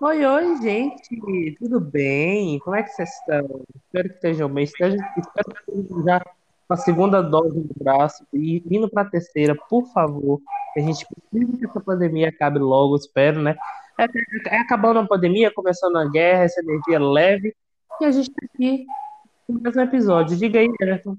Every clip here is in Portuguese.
Oi, oi, gente, tudo bem? Como é que vocês estão? Espero que estejam bem. Espero que estejam já com a segunda dose do braço e indo para a terceira, por favor. A gente precisa que essa pandemia acabe logo, espero, né? É, é acabando a pandemia, começando a guerra, essa energia leve, e a gente está aqui com mais um episódio. Diga aí, Everton.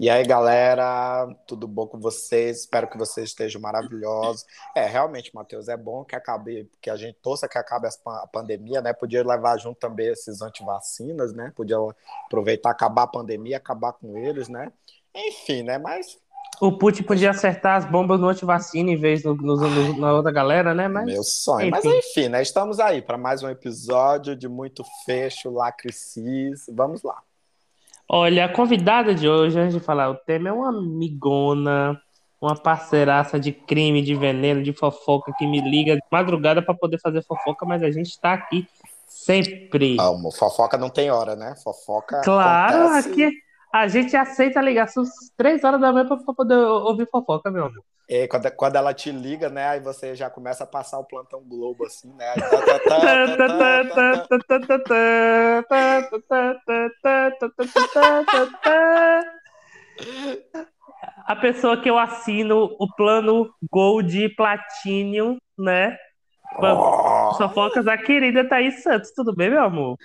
E aí, galera, tudo bom com vocês? Espero que vocês estejam maravilhosos. É, realmente, Matheus, é bom que acabe, que a gente torça que acabe a pandemia, né? Podia levar junto também esses antivacinas, né? Podia aproveitar, acabar a pandemia, acabar com eles, né? Enfim, né? Mas. O Putin podia acertar as bombas no antivacina em vez do, no, no, na outra galera, né? Mas, Meu sonho. Enfim. Mas enfim, né? Estamos aí para mais um episódio de Muito Fecho, Lacricis. Vamos lá. Olha, a convidada de hoje, antes de falar o tema, é uma amigona, uma parceiraça de crime, de veneno, de fofoca, que me liga de madrugada para poder fazer fofoca, mas a gente está aqui sempre. Amo. Fofoca não tem hora, né? Fofoca. Claro, acontece... aqui a gente aceita a ligação às três horas da manhã para poder ouvir fofoca, meu amor. E quando, quando ela te liga, né? Aí você já começa a passar o plantão Globo, assim, né? A pessoa que eu assino o plano Gold Platinum, né? Fofocas, a querida Thaís Santos. Tudo bem, meu amor?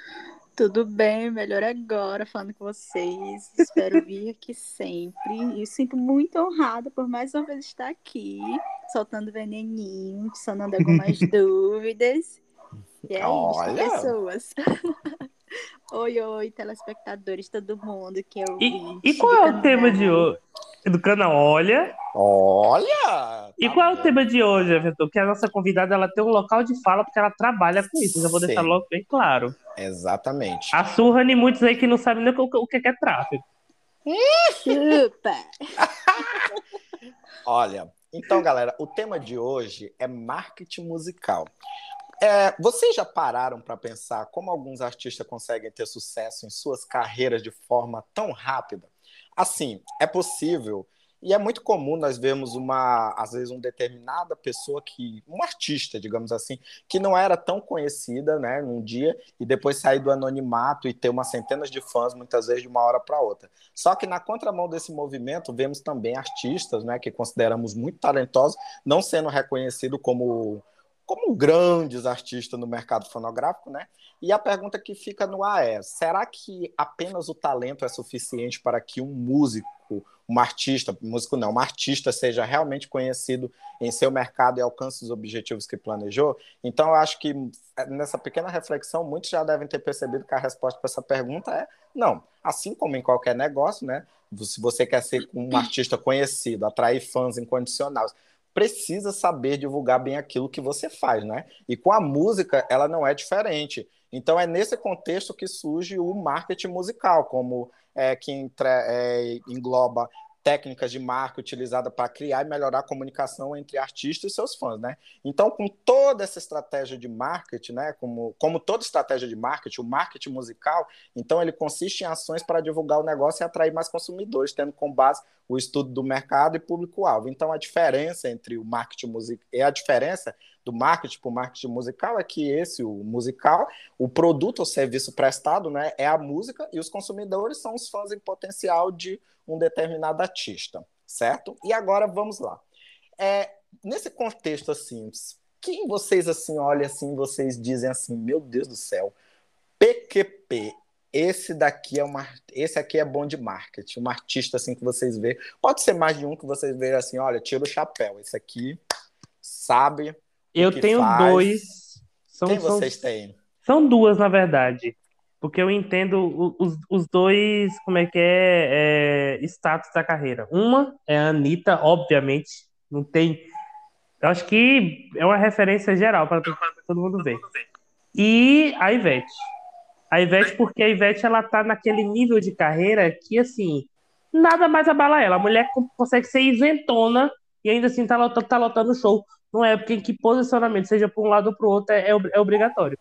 Tudo bem, melhor agora falando com vocês. Espero vir aqui sempre. E sinto muito honrada por mais uma vez estar aqui, soltando veneninho, sanando algumas dúvidas. E é Olha. isso, pessoas. oi, oi, telespectadores, todo mundo que eu. E, e qual é o tema de hoje? Do canal Olha. Olha! E qual é o tema de hoje, Everton? Que a nossa convidada ela tem um local de fala porque ela trabalha com isso. Já vou Sim. deixar logo bem claro. Exatamente. A surra de muitos aí que não sabem nem o, o que é tráfego. Super! Olha, então, galera, o tema de hoje é marketing musical. É, vocês já pararam para pensar como alguns artistas conseguem ter sucesso em suas carreiras de forma tão rápida? Assim, é possível e é muito comum nós vermos uma, às vezes, uma determinada pessoa que, um artista, digamos assim, que não era tão conhecida, né, num dia e depois sair do anonimato e ter umas centenas de fãs, muitas vezes de uma hora para outra. Só que na contramão desse movimento vemos também artistas, né, que consideramos muito talentosos, não sendo reconhecido como como grandes artistas no mercado fonográfico, né? E a pergunta que fica no ar é: será que apenas o talento é suficiente para que um músico um artista, músico não, um artista seja realmente conhecido em seu mercado e alcance os objetivos que planejou. Então, eu acho que é, nessa pequena reflexão, muitos já devem ter percebido que a resposta para essa pergunta é não. Assim como em qualquer negócio, né? Se você quer ser um artista conhecido, atrair fãs incondicionais, precisa saber divulgar bem aquilo que você faz, né? E com a música, ela não é diferente. Então, é nesse contexto que surge o marketing musical, como é, que é, engloba técnicas de marca utilizada para criar e melhorar a comunicação entre artistas e seus fãs, né? Então, com toda essa estratégia de marketing, né, como, como toda estratégia de marketing, o marketing musical, então ele consiste em ações para divulgar o negócio e atrair mais consumidores, tendo como base o estudo do mercado e público-alvo. Então, a diferença entre o marketing musical e a diferença do marketing para o marketing musical é que esse, o musical, o produto ou serviço prestado, né, é a música e os consumidores são os fãs em potencial de um determinado artista, certo? E agora vamos lá. É, nesse contexto assim, quem vocês assim olham assim, vocês dizem assim, meu Deus do céu, PQP, esse daqui é uma, esse aqui é bom de marketing, um artista assim que vocês vê, pode ser mais de um que vocês veem assim, olha, tira o chapéu, esse aqui sabe. Eu tenho faz. dois. São, Quem vocês têm? São duas, na verdade. Porque eu entendo os, os dois, como é que é, é, status da carreira. Uma é a Anitta, obviamente, não tem. Eu acho que é uma referência geral para todo mundo ver. E a Ivete. A Ivete, porque a Ivete ela tá naquele nível de carreira que, assim, nada mais abala ela. A mulher consegue ser isentona e ainda assim tá lotando, tá lotando show. Não é porque em que posicionamento, seja para um lado ou para o outro, é, é obrigatório.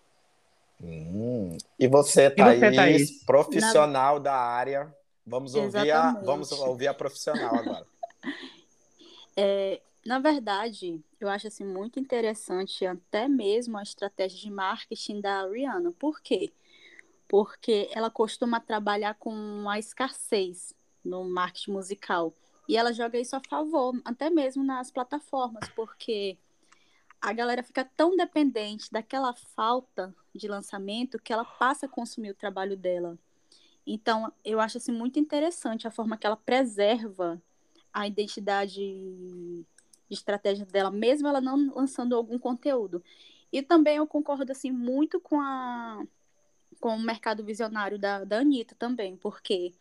Hum. E você, Thaís, e você, Thaís? profissional Na... da área. Vamos ouvir, a, vamos ouvir a profissional agora. É, Na verdade, eu acho assim muito interessante até mesmo a estratégia de marketing da Rihanna. Por quê? Porque ela costuma trabalhar com a escassez no marketing musical. E ela joga isso a favor, até mesmo nas plataformas, porque a galera fica tão dependente daquela falta de lançamento que ela passa a consumir o trabalho dela. Então, eu acho assim muito interessante a forma que ela preserva a identidade de estratégia dela, mesmo ela não lançando algum conteúdo. E também eu concordo assim muito com a com o mercado visionário da, da Anitta também, porque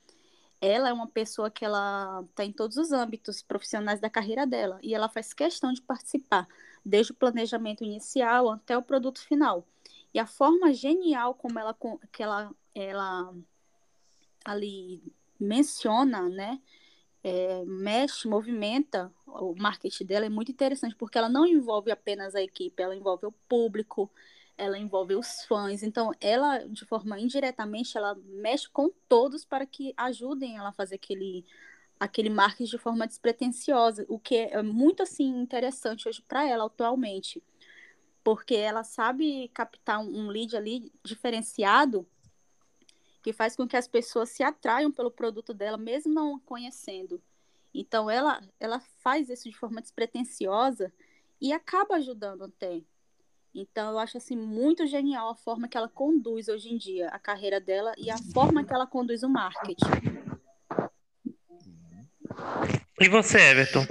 ela é uma pessoa que ela está em todos os âmbitos profissionais da carreira dela e ela faz questão de participar, desde o planejamento inicial até o produto final. E a forma genial como ela que ela, ela ali menciona, né, é, mexe, movimenta o marketing dela é muito interessante porque ela não envolve apenas a equipe, ela envolve o público, ela envolve os fãs. Então, ela, de forma indiretamente, ela mexe com todos para que ajudem ela a fazer aquele, aquele marketing de forma despretensiosa, o que é muito, assim, interessante hoje para ela atualmente. Porque ela sabe captar um lead ali diferenciado que faz com que as pessoas se atraiam pelo produto dela, mesmo não conhecendo. Então, ela, ela faz isso de forma despretensiosa e acaba ajudando até. Então, eu acho assim muito genial a forma que ela conduz hoje em dia a carreira dela e a forma que ela conduz o marketing. E você, Everton?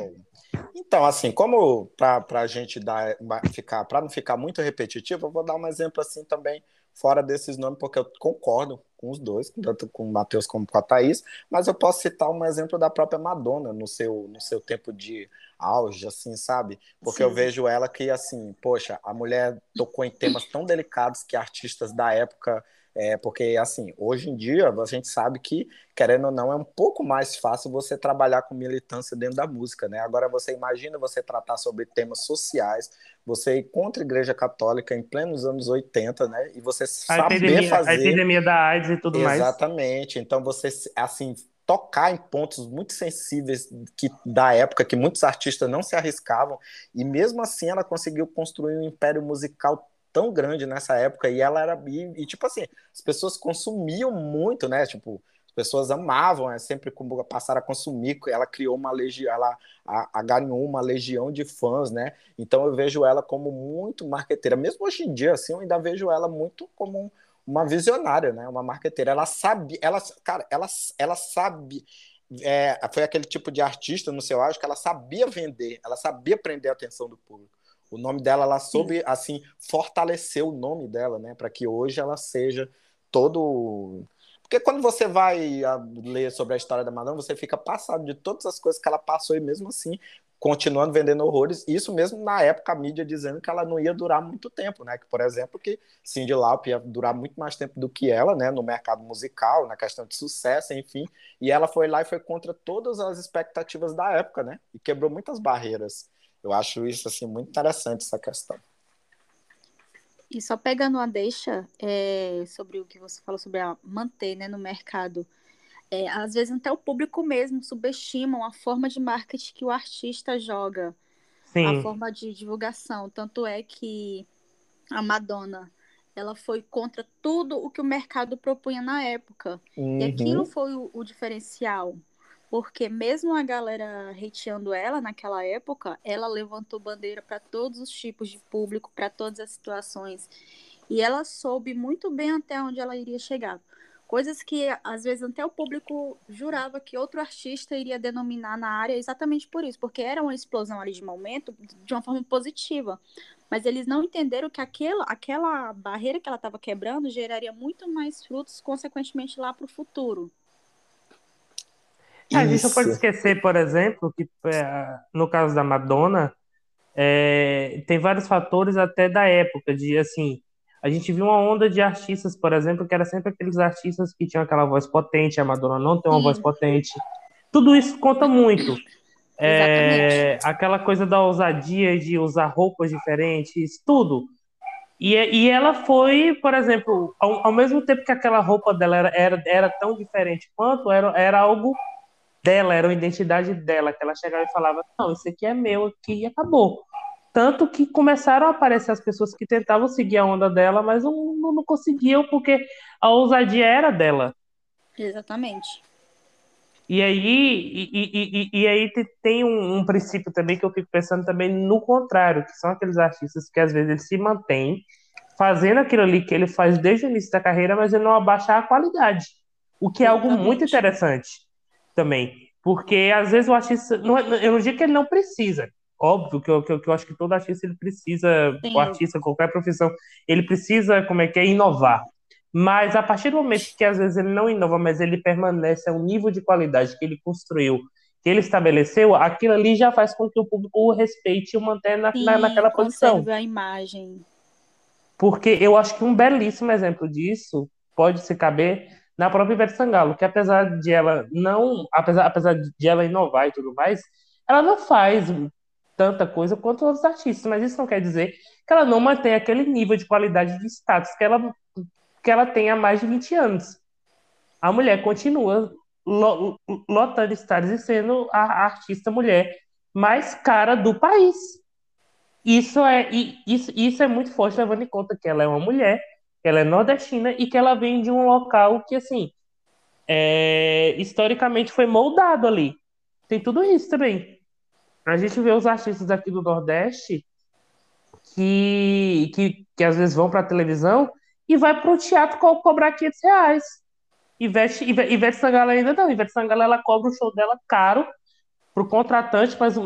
Então, assim, como para a gente dar, ficar, para não ficar muito repetitivo, eu vou dar um exemplo assim também fora desses nomes, porque eu concordo com os dois, tanto com o Matheus como com a Thaís, mas eu posso citar um exemplo da própria Madonna no seu, no seu tempo de auge, assim, sabe? Porque Sim. eu vejo ela que, assim, poxa, a mulher tocou em temas tão delicados que artistas da época é, porque, assim, hoje em dia a gente sabe que, querendo ou não, é um pouco mais fácil você trabalhar com militância dentro da música, né? Agora você imagina você tratar sobre temas sociais, você ir contra a Igreja Católica em plenos anos 80, né? E você a saber epidemia, fazer... A epidemia da AIDS e tudo Exatamente. mais. Exatamente. Então você, assim, tocar em pontos muito sensíveis que da época que muitos artistas não se arriscavam. E mesmo assim ela conseguiu construir um império musical tão grande nessa época. E ela era e, e, tipo assim as pessoas consumiam muito né? Tipo as pessoas amavam é sempre como passaram a consumir. Ela criou uma legião ela a, a ganhou uma legião de fãs né? Então eu vejo ela como muito marqueteira. Mesmo hoje em dia assim eu ainda vejo ela muito como uma visionária né uma marqueteira ela sabe ela cara ela ela sabe é, foi aquele tipo de artista no seu auge que ela sabia vender ela sabia prender a atenção do público o nome dela, ela soube, Sim. assim, fortalecer o nome dela, né? Para que hoje ela seja todo. Porque quando você vai ler sobre a história da Madonna, você fica passado de todas as coisas que ela passou e mesmo assim continuando vendendo horrores. Isso mesmo na época a mídia dizendo que ela não ia durar muito tempo, né? Que por exemplo que Cyndi Lauper ia durar muito mais tempo do que ela, né? No mercado musical, na questão de sucesso, enfim. E ela foi lá e foi contra todas as expectativas da época, né? E quebrou muitas barreiras. Eu acho isso assim muito interessante essa questão. E só pegando uma deixa é, sobre o que você falou sobre a manter né, no mercado, é, às vezes até o público mesmo subestima a forma de marketing que o artista joga, Sim. a forma de divulgação. Tanto é que a Madonna ela foi contra tudo o que o mercado propunha na época. Uhum. E aquilo foi o, o diferencial. Porque mesmo a galera hateando ela naquela época, ela levantou bandeira para todos os tipos de público, para todas as situações. E ela soube muito bem até onde ela iria chegar. Coisas que, às vezes, até o público jurava que outro artista iria denominar na área exatamente por isso, porque era uma explosão ali de momento de uma forma positiva. Mas eles não entenderam que aquela, aquela barreira que ela estava quebrando geraria muito mais frutos, consequentemente, lá para o futuro. É, a gente não pode esquecer, por exemplo, que é, no caso da Madonna, é, tem vários fatores até da época, de assim, a gente viu uma onda de artistas, por exemplo, que era sempre aqueles artistas que tinham aquela voz potente, a Madonna não tem uma Sim. voz potente. Tudo isso conta muito. É, aquela coisa da ousadia de usar roupas diferentes, tudo. E, e ela foi, por exemplo, ao, ao mesmo tempo que aquela roupa dela era, era, era tão diferente quanto, era, era algo dela, era a identidade dela, que ela chegava e falava, não, isso aqui é meu aqui e acabou. Tanto que começaram a aparecer as pessoas que tentavam seguir a onda dela, mas não, não, não conseguiam, porque a ousadia era dela. Exatamente. E aí, e, e, e, e aí tem um, um, princípio também que eu fico pensando também no contrário, que são aqueles artistas que às vezes eles se mantêm fazendo aquilo ali que ele faz desde o início da carreira, mas ele não abaixa a qualidade. O que é algo muito interessante também. Porque às vezes o artista. Não, é, eu não digo que ele não precisa. Óbvio que eu, que eu, que eu acho que todo artista ele precisa, Sim. o artista, qualquer profissão, ele precisa, como é que é, inovar. Mas a partir do momento que às vezes ele não inova, mas ele permanece a um nível de qualidade que ele construiu, que ele estabeleceu, aquilo ali já faz com que o público o respeite e o mantenha na, Sim, na, naquela posição. a imagem. Porque eu acho que um belíssimo exemplo disso pode se caber na própria Ivete Sangalo, que apesar de ela não, apesar, apesar de ela inovar e tudo mais, ela não faz tanta coisa quanto outros artistas, mas isso não quer dizer que ela não mantém aquele nível de qualidade de status que ela, que ela tem há mais de 20 anos. A mulher continua lotando stars e sendo a artista mulher mais cara do país. Isso é, isso, isso é muito forte, levando em conta que ela é uma mulher, que ela é nordestina e que ela vem de um local que, assim, é, historicamente foi moldado ali. Tem tudo isso também. A gente vê os artistas aqui do Nordeste que, que, que às vezes vão para a televisão e vai para o teatro co cobrar 500 reais. Ivete, Ivete, Ivete Sangala ainda não. Ivete Sangala ela cobra o show dela caro para o contratante, mas,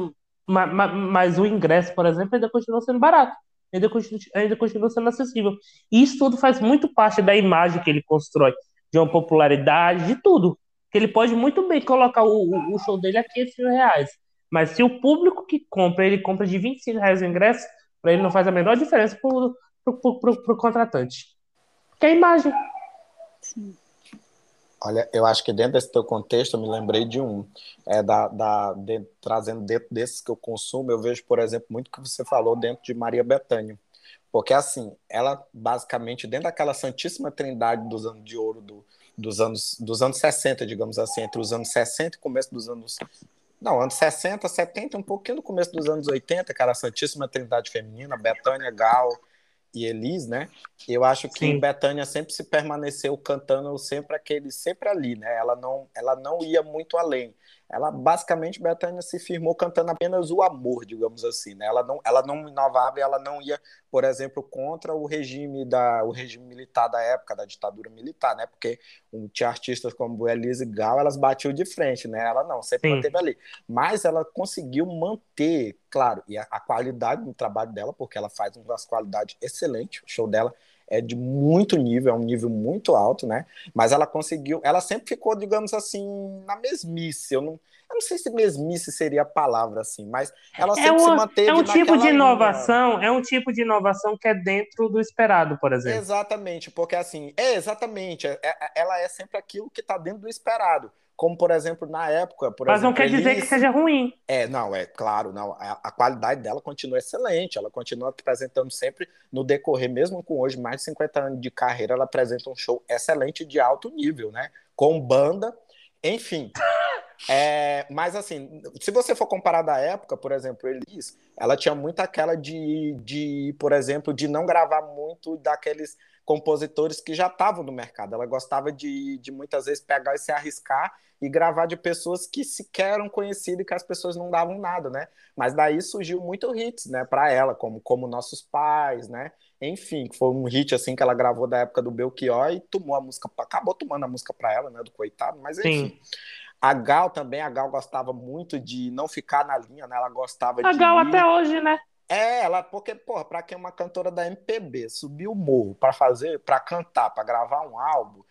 mas, mas, o ingresso, por exemplo, ainda continua sendo barato. Ainda continua, ainda continua sendo acessível. E isso tudo faz muito parte da imagem que ele constrói, de uma popularidade, de tudo. Que ele pode muito bem colocar o, o show dele a 500 mil reais. Mas se o público que compra, ele compra de 25 reais o ingresso, para ele não faz a menor diferença para o contratante. Que é a imagem. Sim. Olha, eu acho que dentro desse teu contexto, eu me lembrei de um, é, da, da, de, trazendo dentro desses que eu consumo, eu vejo, por exemplo, muito que você falou dentro de Maria Bethânia. Porque, assim, ela basicamente, dentro daquela santíssima trindade dos anos de ouro do, dos, anos, dos anos 60, digamos assim, entre os anos 60 e começo dos anos não, anos 60, 70, um pouquinho no começo dos anos 80, cara, Santíssima Trindade Feminina, Betânia, Gal e Elis, né? Eu acho que Sim. Betânia sempre se permaneceu cantando sempre aquele, sempre ali, né? Ela não, ela não ia muito além ela basicamente Betânia se firmou cantando apenas o amor, digamos assim, né? Ela não, ela não inovava e ela não ia, por exemplo, contra o regime da o regime militar da época da ditadura militar, né? Porque um, tinha artistas como Elise Gal, elas batiam de frente, né? Ela não, sempre Sim. manteve ali. Mas ela conseguiu manter, claro, e a, a qualidade do trabalho dela, porque ela faz uma qualidade excelente, o show dela é de muito nível, é um nível muito alto, né? Mas ela conseguiu, ela sempre ficou, digamos assim, na mesmice. Eu não, eu não sei se mesmice seria a palavra assim, mas ela é sempre é uma, se manteve É um tipo de inovação, linha. é um tipo de inovação que é dentro do esperado, por exemplo. Exatamente, porque assim, é exatamente, é, é, ela é sempre aquilo que está dentro do esperado como por exemplo na época. Por Mas exemplo, não quer dizer que seja ruim. É, não, é claro, não. A, a, qualidade dela continua excelente, ela continua apresentando sempre no decorrer, mesmo com hoje mais de 50 anos de carreira, ela apresenta um show excelente de alto nível, né? Com banda, enfim. É, mas assim, se você for comparar da época, por exemplo, Elis, ela tinha muito aquela de, de, por exemplo, de não gravar muito daqueles compositores que já estavam no mercado. Ela gostava de, de muitas vezes pegar e se arriscar e gravar de pessoas que sequer eram conhecidas e que as pessoas não davam nada, né? Mas daí surgiu muito hits, né, para ela, como como nossos pais, né? Enfim, foi um hit assim que ela gravou da época do Belchior e tomou a música, acabou tomando a música para ela, né, do coitado, mas enfim. Sim. A Gal também, a Gal gostava muito de não ficar na linha, né? Ela gostava a de. A Gal ir... até hoje, né? É, ela, porque, porra, pra quem é uma cantora da MPB, subir o morro para fazer, para cantar, para gravar um álbum,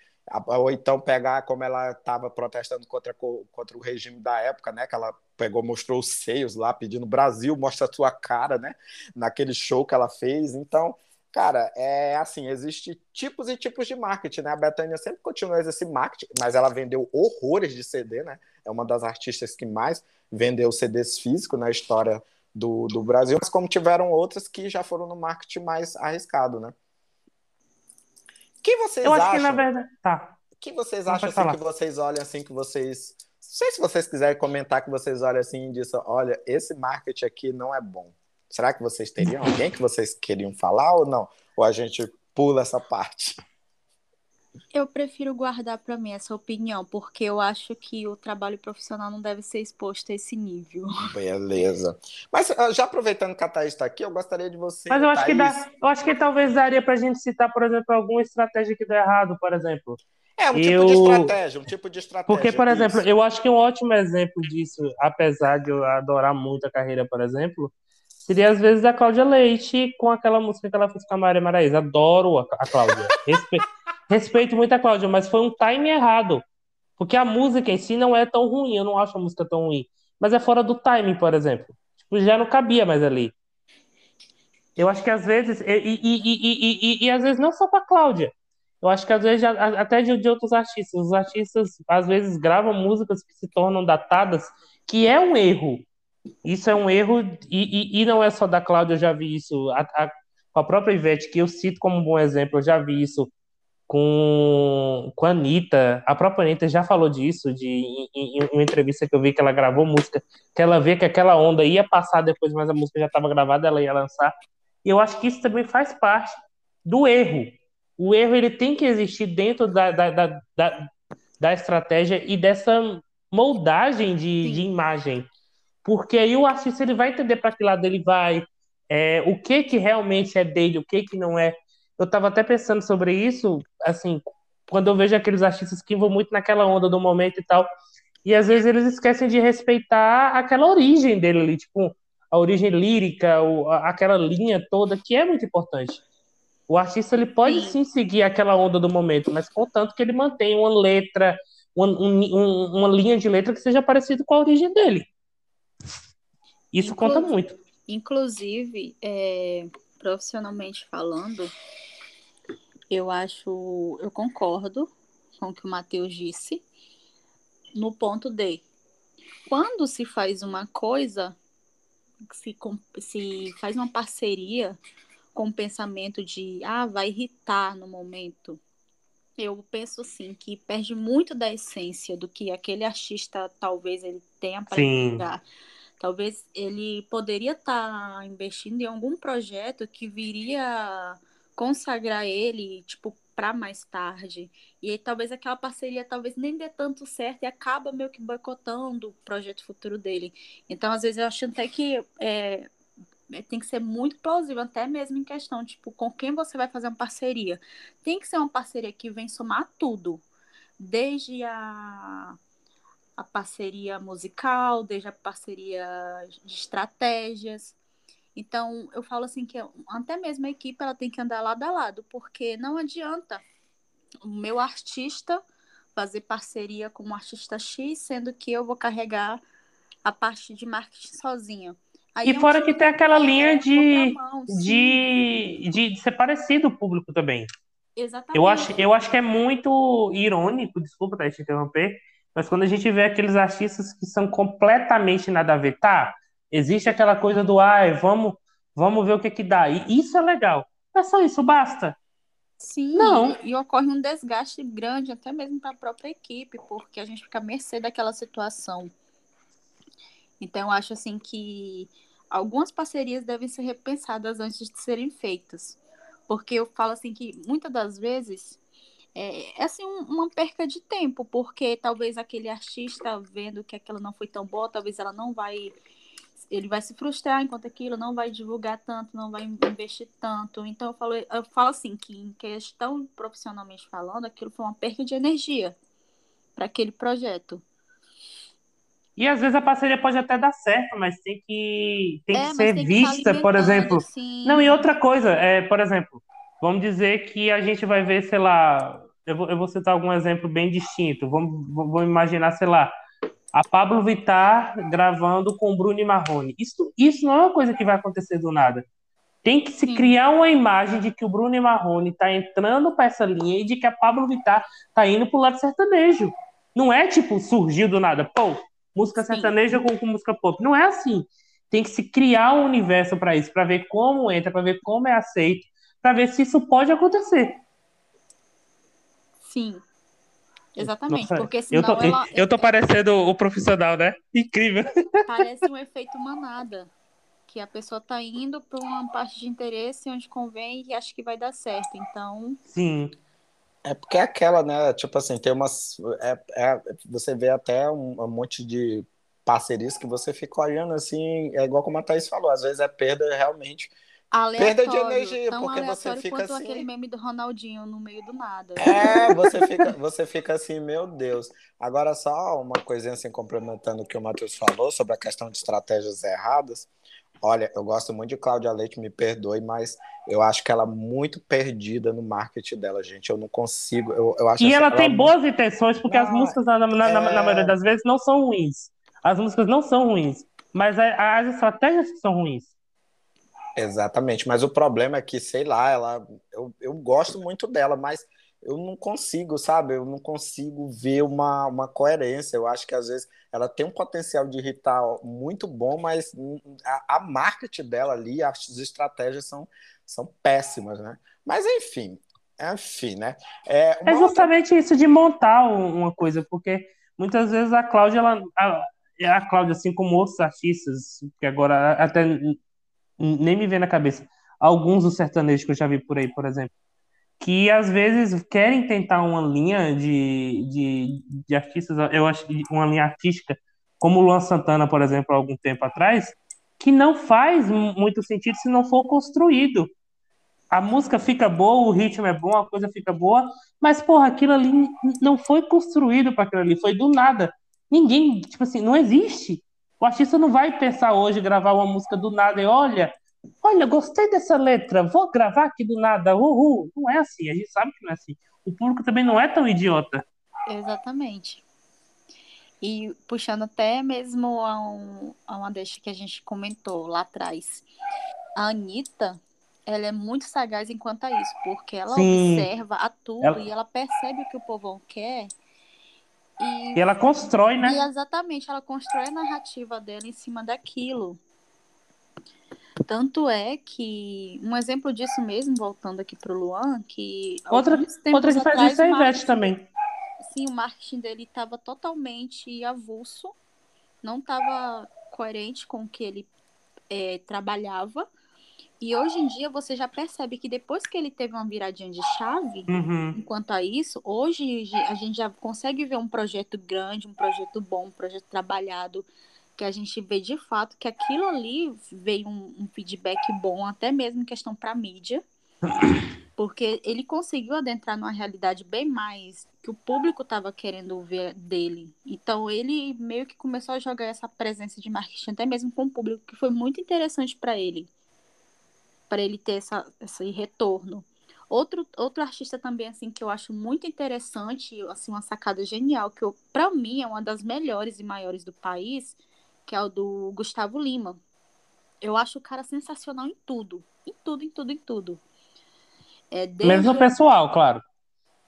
ou então pegar como ela estava protestando contra, contra o regime da época, né? Que ela pegou, mostrou os seios lá, pedindo Brasil, mostra a tua cara, né? Naquele show que ela fez. Então, cara, é assim, existe tipos e tipos de marketing, né? A Betânia sempre continua esse marketing, mas ela vendeu horrores de CD, né? É uma das artistas que mais vendeu CDs físicos na história do, do Brasil, mas como tiveram outras que já foram no marketing mais arriscado, né? que vocês eu acham? acho que na verdade. Tá. que vocês acham assim, que vocês olham assim, que vocês sei se vocês quiserem comentar que vocês olham assim e dizem, olha, esse marketing aqui não é bom. Será que vocês teriam alguém que vocês queriam falar ou não? Ou a gente pula essa parte? Eu prefiro guardar para mim essa opinião, porque eu acho que o trabalho profissional não deve ser exposto a esse nível. Beleza. Mas ah, já aproveitando que a Thaís está aqui, eu gostaria de você. Mas eu acho, Thaís... que dá, eu acho que talvez daria para a gente citar, por exemplo, alguma estratégia que deu errado, por exemplo. É, um eu... tipo de estratégia, um tipo de estratégia. Porque, por exemplo, eu acho que um ótimo exemplo disso, apesar de eu adorar muito a carreira, por exemplo, seria às vezes a Cláudia Leite com aquela música que ela fez com a Maria Maraíza. Adoro a, a Cláudia. Respe... Respeito muito a Cláudia, mas foi um time errado. Porque a música em si não é tão ruim, eu não acho a música tão ruim. Mas é fora do timing, por exemplo. Tipo, já não cabia mais ali. Eu acho que às vezes, e, e, e, e, às vezes não só para Cláudia. Eu acho que às vezes até de, de outros artistas. Os artistas às vezes gravam músicas que se tornam datadas, que é um erro. Isso é um erro, e, e, não é só da Cláudia, eu já vi isso. A, a, a própria Ivete, que eu cito como um bom exemplo, eu já vi isso com, com a Anitta. A própria Anitta já falou disso de, em, em, uma entrevista que eu vi que ela gravou música, que ela vê que aquela onda ia passar depois, mas a música já estava gravada, ela ia lançar. E eu acho que isso também faz parte do erro. O erro ele tem que existir dentro da, da, da, da, da estratégia e dessa moldagem de, de imagem. Porque aí o artista ele vai entender para que lado ele vai, é, o que que realmente é dele, o que que não é eu estava até pensando sobre isso, assim, quando eu vejo aqueles artistas que vão muito naquela onda do momento e tal, e às vezes eles esquecem de respeitar aquela origem dele ali, tipo, a origem lírica, o, aquela linha toda, que é muito importante. O artista ele pode sim. sim seguir aquela onda do momento, mas contanto que ele mantenha uma letra, uma, um, uma linha de letra que seja parecida com a origem dele. Isso conta muito. Inclusive, é, profissionalmente falando, eu acho, eu concordo com o que o Matheus disse, no ponto de quando se faz uma coisa, se, se faz uma parceria com o pensamento de ah, vai irritar no momento. Eu penso assim que perde muito da essência do que aquele artista talvez ele tenha para entregar. Talvez ele poderia estar tá investindo em algum projeto que viria consagrar ele, tipo, para mais tarde. E aí, talvez aquela parceria talvez nem dê tanto certo e acaba meio que boicotando o projeto futuro dele. Então, às vezes, eu acho até que é, é, tem que ser muito plausível, até mesmo em questão, tipo, com quem você vai fazer uma parceria. Tem que ser uma parceria que vem somar tudo. Desde a a parceria musical, desde a parceria de estratégias. Então, eu falo assim que até mesmo a equipe ela tem que andar lado a lado, porque não adianta o meu artista fazer parceria com um artista X, sendo que eu vou carregar a parte de marketing sozinha. Aí e é fora que tem aquela linha de, mão, de, de, ser parecido o público também. Exatamente. Eu acho, eu acho que é muito irônico, desculpa tá, te interromper, mas quando a gente vê aqueles artistas que são completamente nada a ver, tá? Existe aquela coisa do ai, vamos, vamos ver o que que dá. E isso é legal. É só isso, basta. Sim, Não. e ocorre um desgaste grande, até mesmo para a própria equipe, porque a gente fica à mercê daquela situação. Então, eu acho assim que algumas parcerias devem ser repensadas antes de serem feitas. Porque eu falo assim que muitas das vezes é, é assim um, uma perca de tempo, porque talvez aquele artista vendo que aquela não foi tão boa, talvez ela não vai ele vai se frustrar enquanto aquilo não vai divulgar tanto, não vai investir tanto. Então eu falo, eu falo assim que em questão profissionalmente falando, aquilo foi uma perca de energia para aquele projeto. E às vezes a parceria pode até dar certo, mas tem que, tem é, que ser tem vista, que por exemplo. Assim... Não, e outra coisa, é, por exemplo, vamos dizer que a gente vai ver, sei lá, eu vou, eu vou citar algum exemplo bem distinto. Vamos, vamos imaginar, sei lá, a Pablo Vittar gravando com Bruno Marrone. Isso, isso não é uma coisa que vai acontecer do nada. Tem que se Sim. criar uma imagem de que o Bruno Marrone está entrando para essa linha e de que a Pablo Vittar está indo para o lado sertanejo. Não é tipo, surgiu do nada, pô, música sertaneja com, com música pop. Não é assim. Tem que se criar um universo para isso, para ver como entra, para ver como é aceito, para ver se isso pode acontecer. Sim. Exatamente, Nossa, porque Eu senão tô, ela eu tô parecendo o profissional, né? Incrível. parece um efeito manada. Que a pessoa tá indo para uma parte de interesse onde convém e acha que vai dar certo. Então, Sim. É porque é aquela, né? Tipo assim, tem umas. É, é- você vê até um, um monte de parcerias que você fica olhando assim, é igual como a Thaís falou, às vezes é perda realmente. Aleatório, Perda de energia, tão porque você fica quanto assim- aquele meme do Ronaldinho no meio do nada. É, você fica, você fica assim, meu Deus. Agora, só uma coisinha assim, complementando o que o Matheus falou sobre a questão de estratégias erradas. Olha, eu gosto muito de Cláudia Leite, me perdoe, mas eu acho que ela é muito perdida no marketing dela, gente. Eu não consigo. Eu, eu acho E assim, ela tem muito- boas intenções, porque as Não, músicas, na, na- é- na maioria das vezes, não são ruins. As músicas não são ruins, mas a- as estratégias que são ruins. Exatamente, mas o problema é que, sei lá, ela, eu, eu gosto muito dela, mas eu não consigo, sabe? Eu não consigo ver uma, uma coerência. Eu acho que às vezes ela tem um potencial de irritar muito bom, mas a, a marketing dela ali, as estratégias são, são péssimas, né? Mas enfim, enfim, né? É, É uma outra- justamente isso de montar um- uma coisa, porque muitas vezes a Cláudia, ela, a, a Cláudia, assim como outros artistas, que agora até nem me vem na cabeça, alguns dos sertanejos que eu já vi por aí, por exemplo, que às vezes querem tentar uma linha de, de, de artistas, eu acho uma linha artística, como o Luan Santana, por exemplo, há algum tempo atrás, que não faz mu- muito sentido se não for construído. A música fica boa, o ritmo é bom, a coisa fica boa, mas, porra, aquilo ali não foi construído para aquilo ali, foi do nada. Ninguém, tipo assim, não existe. O artista não vai pensar hoje gravar uma música do nada e olha, olha, gostei dessa letra, vou gravar aqui do nada, uhul. Não é assim, a gente sabe que não é assim. O público também não é tão idiota. Exatamente. E puxando até mesmo a, um, a uma deixa que a gente comentou lá atrás. A Anitta, ela é muito sagaz enquanto a isso, porque ela Sim. observa a tudo Ela- e ela percebe o que o povão quer. E, E ela constrói, e né? exatamente, ela constrói a narrativa dela em cima daquilo. Tanto é que, um exemplo disso mesmo, voltando aqui pro Luan, que Outra, outra que faz atrás, isso é a o Ivete também. sim, o marketing dele estava totalmente avulso, não estava coerente com o que ele é, trabalhava. E hoje em dia você já percebe que depois que ele teve uma viradinha de chave, Uhum. enquanto a isso, hoje a gente já consegue ver um projeto grande, um projeto bom, um projeto trabalhado, que a gente vê de fato que aquilo ali veio um, um feedback bom, até mesmo em questão para mídia, porque ele conseguiu adentrar numa realidade bem mais que o público estava querendo ver dele. Então ele meio que começou a jogar essa presença de marketing até mesmo com o público, que foi muito interessante para ele, para ele ter essa, esse retorno. Outro, outro artista também assim que eu acho muito interessante, assim uma sacada genial que para mim é uma das melhores e maiores do país, que é o do Gustavo Lima. Eu acho o cara sensacional em tudo, em tudo, em tudo, em tudo. É, desde Menos no pessoal, claro.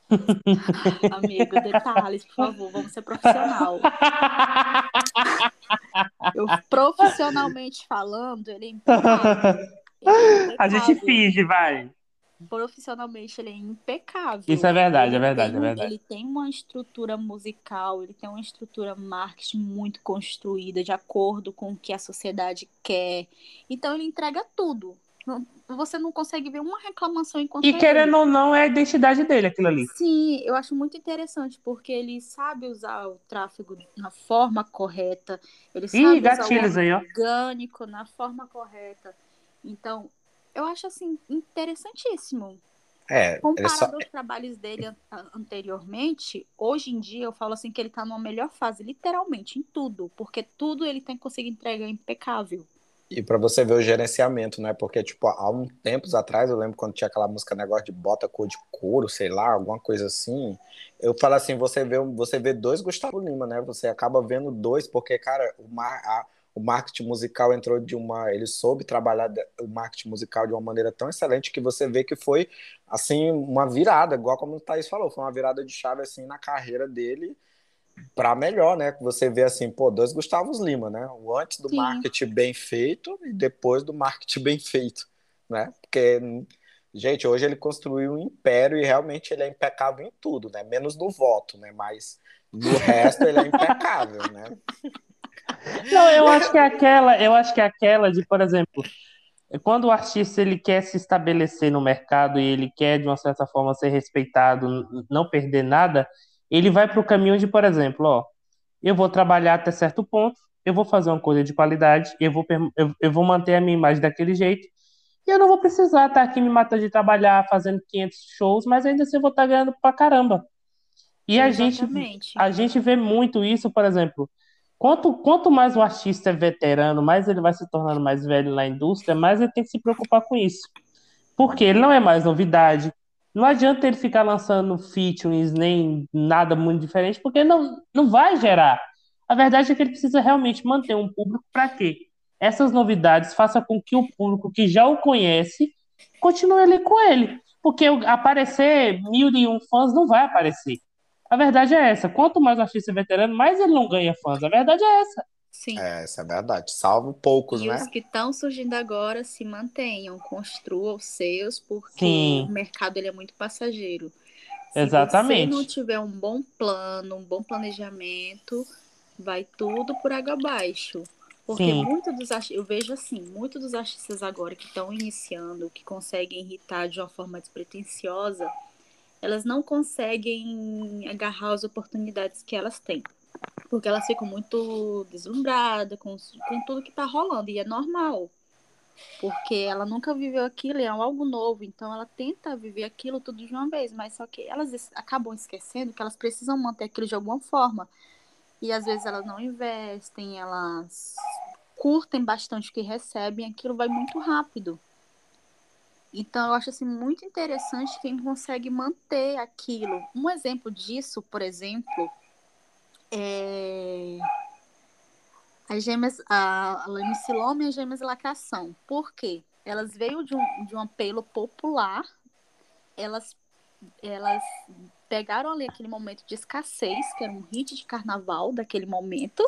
Amigo, detalhes, por favor, vamos ser profissional. Eu, profissionalmente falando, ele é impecável. É A gente finge, vai. Profissionalmente, ele é impecável. Isso é verdade, Ele é verdade, tem é verdade. Ele tem uma estrutura musical, ele tem uma estrutura marketing muito construída, de acordo com o que a sociedade quer. Então, ele entrega tudo. Você não consegue ver uma reclamação enquanto E é querendo ele. ou não, é a identidade dele aquilo ali. Sim, eu acho muito interessante, porque ele sabe usar o tráfego na forma correta, ele sabe Ih, usar gatilhos o aí, ó. orgânico na forma correta. Então, eu acho assim interessantíssimo. É, Comparado só, aos trabalhos dele an- anteriormente, hoje em dia eu falo assim que ele tá numa melhor fase, literalmente, em tudo, porque tudo ele tem conseguido entregar impecável. E para você ver o gerenciamento, né? Porque, tipo, há uns tempos atrás, eu lembro quando tinha aquela música negócio de bota cor de couro, sei lá, alguma coisa assim. Eu falo assim, você vê, você vê dois Gustavo Lima, né? Você acaba vendo dois, porque, cara, o, mar, a- o marketing musical entrou de uma. Ele soube trabalhar o marketing musical de uma maneira tão excelente que você vê que foi, assim, uma virada, igual como o Thaís falou, foi uma virada de chave, assim, na carreira dele para melhor, né? Você vê assim, pô, dois Gustavos Lima, né? O antes do Sim. marketing bem feito e depois do marketing bem feito, né? Porque Gente, hoje ele construiu um império e realmente ele é impecável em tudo, né? Menos no voto, né? Mas no resto ele é impecável, né? Não, eu acho que é aquela, eu acho que é aquela de, por exemplo, quando o artista ele quer se estabelecer no mercado e ele quer de uma certa forma ser respeitado, não perder nada, ele vai para o caminho de, por exemplo, ó, eu vou trabalhar até certo ponto, eu vou fazer uma coisa de qualidade, eu vou, eu, eu vou manter a minha imagem daquele jeito, e eu não vou precisar estar aqui me matando de trabalhar, fazendo 500 shows, mas ainda assim eu vou estar ganhando pra caramba. E a gente, a gente vê muito isso, por exemplo, quanto, quanto mais o artista é veterano, mais ele vai se tornando mais velho na indústria, mais ele tem que se preocupar com isso. Porque ele não é mais novidade. Não adianta ele ficar lançando features nem nada muito diferente, porque não, não vai gerar. A verdade é que ele precisa realmente manter um público para quê? Essas novidades façam com que o público que já o conhece continue ali com ele. Porque aparecer mil e um fãs não vai aparecer. A verdade é essa. Quanto mais o artista é veterano, mais ele não ganha fãs. A verdade é essa. Sim. É, essa é verdade. Salvo poucos, e né? E os que estão surgindo agora se mantenham, construam os seus, porque Sim. o mercado ele é muito passageiro. Se Exatamente. Se não tiver um bom plano, um bom planejamento, vai tudo por água abaixo. Porque muitos dos eu vejo assim, muitos dos artistas agora que estão iniciando, que conseguem irritar de uma forma despretensiosa, elas não conseguem agarrar as oportunidades que elas têm. Porque elas ficam muito deslumbradas com, com tudo que está rolando. E é normal. Porque ela nunca viveu aquilo, é algo novo. Então ela tenta viver aquilo tudo de uma vez. Mas só que elas acabam esquecendo que elas precisam manter aquilo de alguma forma. E às vezes elas não investem, elas curtem bastante o que recebem, aquilo vai muito rápido. Então, eu acho assim, muito interessante quem consegue manter aquilo. Um exemplo disso, por exemplo, é as gêmeas, a, a MC Loma e as gêmeas Lacração. Por quê? Elas veio de um, de um apelo popular, elas, elas pegaram ali aquele momento de escassez, que era um hit de carnaval daquele momento,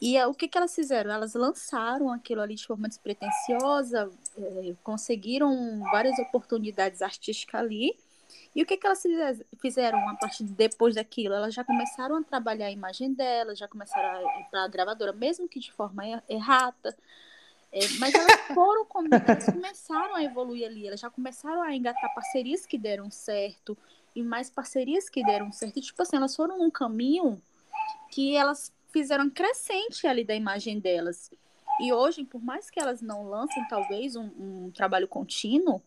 e o que, que elas fizeram? Elas lançaram aquilo ali de forma despretensiosa, é, conseguiram várias oportunidades artísticas ali. E o que, que elas fizeram a partir de depois daquilo? Elas já começaram a trabalhar a imagem delas, já começaram a ir para a gravadora, mesmo que de forma errata. É, mas elas foram, elas começaram a evoluir ali, elas já começaram a engatar parcerias que deram certo, e mais parcerias que deram certo. E, tipo assim, elas foram num caminho que elas fizeram crescente ali da imagem delas. E hoje, por mais que elas não lancem talvez um, um trabalho contínuo,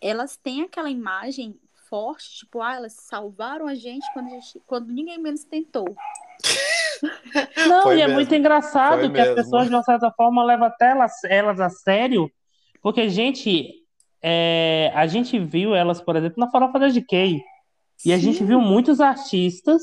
elas têm aquela imagem forte, tipo, ah, elas salvaram a gente quando, a gente, quando ninguém menos tentou. Não, Foi e é mesmo. é muito engraçado Foi que mesmo. as pessoas, de uma certa forma, levam até elas, elas a sério, porque, gente, é, a gente viu elas, por exemplo, na farofa da GK, e a gente viu muitos artistas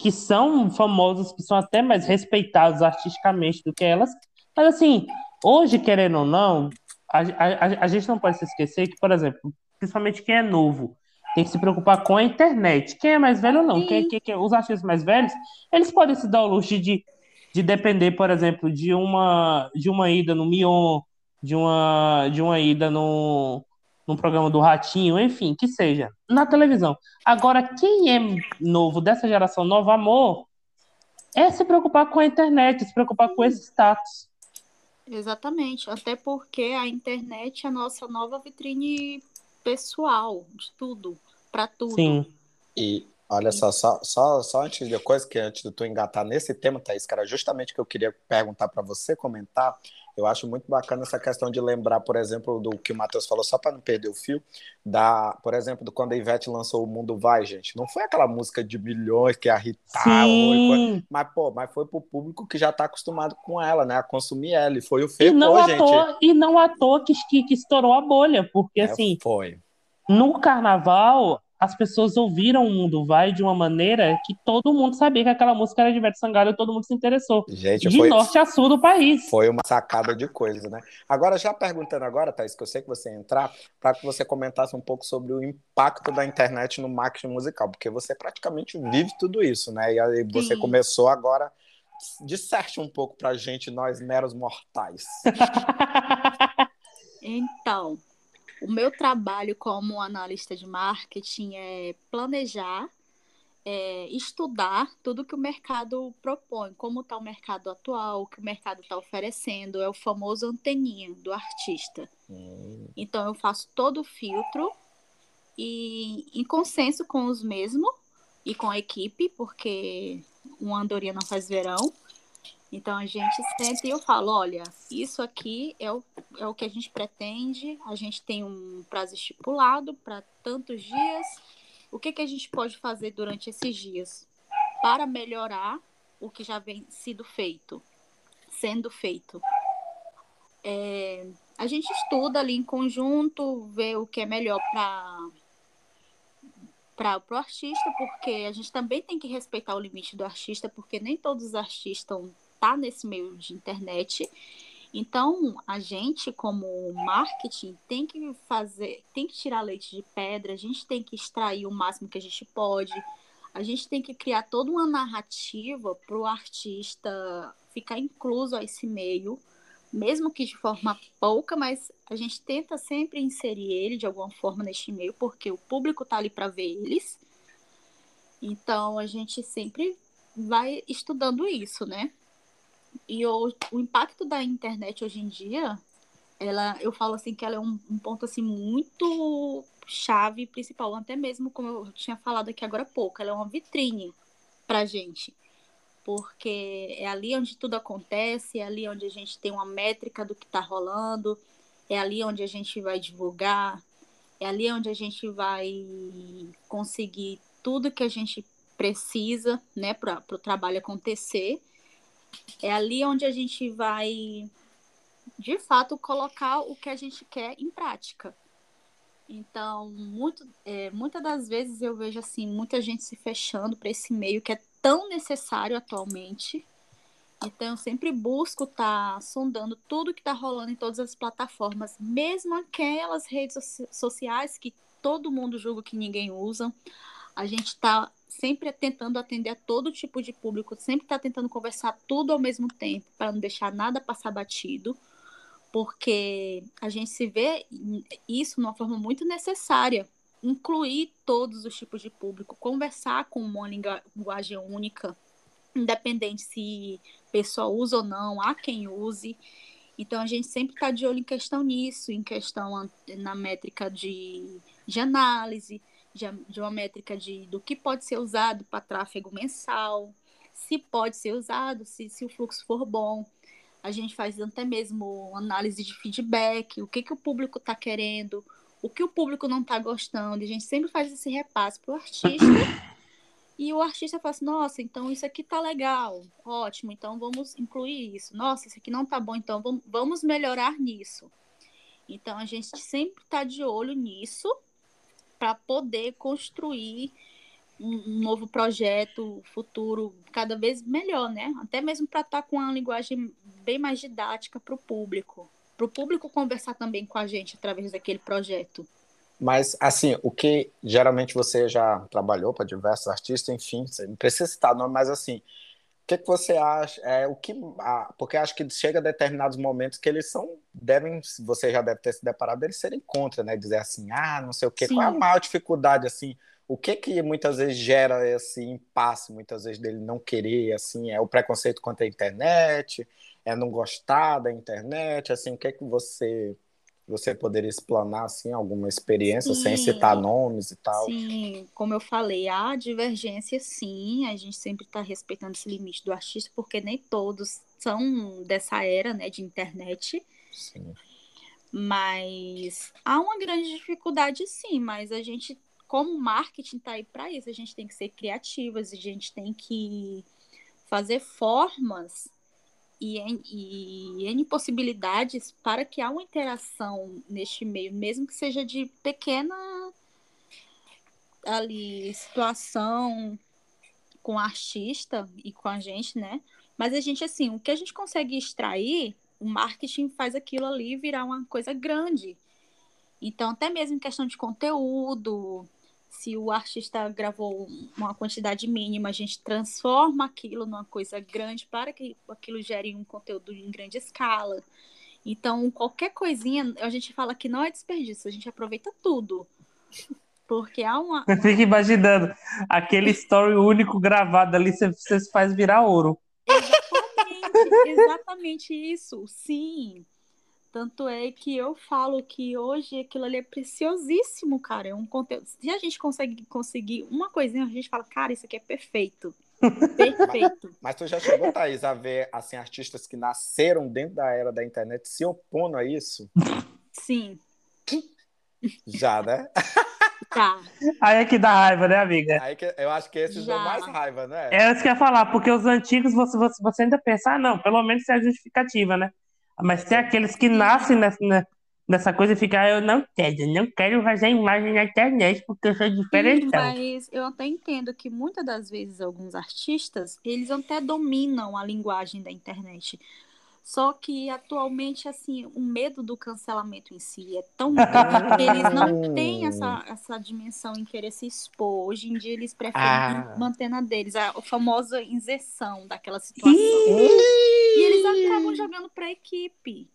que são famosos, que são até mais respeitados artisticamente do que elas. Mas assim, hoje, querendo ou não, a, a, a gente não pode se esquecer que, por exemplo, principalmente quem é novo, tem que se preocupar com a internet. Quem é mais velho não? Quem, quem, quem, os artistas mais velhos, eles podem se dar o luxo de, de depender, por exemplo, de uma, de uma ida no Mion, de uma, de uma ida no, num programa do Ratinho, enfim, que seja, na televisão. Agora, quem é novo dessa geração Novo Amor é se preocupar com a internet, se preocupar com esse status. Exatamente, até porque a internet é a nossa nova vitrine pessoal, de tudo, para tudo. Sim. E olha só, só, só, só antes de coisa que antes de tu engatar nesse tema, Thaís, que era justamente o que eu queria perguntar para você comentar, eu acho muito bacana essa questão de lembrar, por exemplo, do que o Matheus falou, só para não perder o fio, da, por exemplo, do quando a Ivete lançou O Mundo Vai, gente. Não foi aquela música de milhões que a Rita, mas pô, mas foi pro público que já está acostumado com ela, né, a consumir ela, e foi o feio, e não à gente. Toa, e não à toa que, que, que estourou a bolha, porque é, assim, foi. No carnaval, as pessoas ouviram o Mundo Vai de uma maneira que todo mundo sabia que aquela música era de Ivete Sangalo e todo mundo se interessou. Gente, de foi, norte a sul do país. Foi uma sacada de coisa, né? Agora, já perguntando agora, Thaís, que eu sei que você ia entrar, para que você comentasse um pouco sobre o impacto da internet no marketing musical, porque você praticamente vive tudo isso, né? E aí você Sim. começou agora disserte um pouco pra gente, nós meros mortais. então, o meu trabalho como analista de marketing é planejar, é, estudar tudo que o mercado propõe, como está o mercado atual, o que o mercado está oferecendo, é o famoso anteninha do artista. Hum. Então eu faço todo o filtro e em consenso com os mesmos e com a equipe, porque uma andorinha não faz verão. Então a gente senta e eu falo, olha, isso aqui é o, é o que a gente pretende, a gente tem um prazo estipulado para tantos dias. O que, que a gente pode fazer durante esses dias para melhorar o que já vem sido feito, sendo feito? É, a gente estuda ali em conjunto, vê o que é melhor para para o artista, porque a gente também tem que respeitar o limite do artista, porque nem todos os artistas estão tá nesse meio de internet. Então, a gente, como marketing, tem que fazer, tem que tirar leite de pedra, a gente tem que extrair o máximo que a gente pode, a gente tem que criar toda uma narrativa para o artista ficar incluso a esse meio, mesmo que de forma pouca, mas a gente tenta sempre inserir ele de alguma forma neste meio, porque o público está ali para ver eles. Então, a gente sempre vai estudando isso, né? E o, o impacto da internet hoje em dia, ela, eu falo assim que ela é um, um ponto assim muito chave principal, até mesmo como eu tinha falado aqui agora há pouco, ela é uma vitrine pra gente. Porque é ali onde tudo acontece, é ali onde a gente tem uma métrica do que está rolando, é ali onde a gente vai divulgar, é ali onde a gente vai conseguir tudo que a gente precisa, né, para o trabalho acontecer. É ali onde a gente vai, de fato, colocar o que a gente quer em prática. Então, muito, é, muitas das vezes eu vejo assim muita gente se fechando para esse meio que é tão necessário atualmente. Então, eu sempre busco estar tá sondando tudo que está rolando em todas as plataformas, mesmo aquelas redes sociais que todo mundo julga que ninguém usa. A gente está sempre tentando atender a todo tipo de público, sempre está tentando conversar tudo ao mesmo tempo, para não deixar nada passar batido, porque a gente se vê isso de uma forma muito necessária, incluir todos os tipos de público, conversar com uma linguagem única, independente se a pessoa usa ou não, há quem use. Então a gente sempre está de olho em questão nisso, em questão na métrica de, de análise, de, uma métrica de, do que pode ser usado para tráfego mensal, se pode ser usado, se, se o fluxo for bom. A gente faz até mesmo análise de feedback, o que, que o público está querendo, o que o público não está gostando. A gente sempre faz esse repasse para o artista. e o artista fala assim, nossa, então isso aqui tá legal, ótimo, então vamos incluir isso. Nossa, isso aqui não tá bom, então vamos melhorar nisso. Então a gente sempre está de olho nisso para poder construir um, novo projeto futuro cada vez melhor, né? Até mesmo para estar tá com uma linguagem bem mais didática para o público, para o público conversar também com a gente através daquele projeto. Mas, assim, o que geralmente você já trabalhou para diversos artistas, enfim, você não precisa citar nome, mas assim, que, que você acha? É, o que, ah, porque acho que chega a determinados momentos que eles são, devem, você já deve ter se deparado, eles serem contra, né? Dizer assim, ah, não sei o quê. Sim. Qual é a maior dificuldade, assim? O que que muitas vezes gera esse impasse, muitas vezes, dele não querer, assim? É o preconceito contra a internet? É não gostar da internet? Assim, o que que você você poderia explanar assim alguma experiência sim, sem citar nomes e tal? Sim, como eu falei, há divergência sim, a gente sempre está respeitando esse limite do artista, porque nem todos são dessa era né, de internet. Sim. Mas há uma grande dificuldade sim, mas a gente, como marketing, está aí para isso, a gente tem que ser criativas, a gente tem que fazer formas e, e N possibilidades para que há uma interação neste meio, mesmo que seja de pequena ali situação com o artista e com a gente, né? Mas a gente, assim, o que a gente consegue extrair, o marketing faz aquilo ali virar uma coisa grande. Então, até mesmo em questão de conteúdo, se o artista gravou uma quantidade mínima, a gente transforma aquilo numa coisa grande para que aquilo gere um conteúdo em grande escala. Então, qualquer coisinha, a gente fala que não é desperdício, a gente aproveita tudo. Porque há uma. Eu fico imaginando aquele story único gravado ali, você, você faz virar ouro. Exatamente, exatamente isso, sim. Tanto é que eu falo que hoje aquilo ali é preciosíssimo, cara. É um conteúdo. Se a gente consegue conseguir uma coisinha, a gente fala, cara, isso aqui é perfeito. Perfeito. Mas, mas tu já chegou, Thaís, a ver assim, artistas que nasceram dentro da era da internet se opondo a isso? Sim. Já, né? Tá. Aí é que dá raiva, né, amiga? Aí que, eu acho que esses Já. dão mais raiva, né? É isso que eu ia falar, porque os antigos você, você, você ainda pensa, ah, não, pelo menos isso é justificativa, né? Mas tem aqueles que nascem nessa, né, nessa coisa e ficam, ah, eu não quero, eu não quero fazer imagem na internet porque eu sou Sim, diferentão. mas eu até entendo que muitas das vezes alguns artistas, eles até dominam a linguagem da internet. Só que atualmente, assim, o medo do cancelamento em si é tão grande que eles não têm essa, essa dimensão em querer se expor. Hoje em dia eles preferem Ah. manter na deles, a, a famosa inserção daquela situação. E eles acabam jogando pra equipe.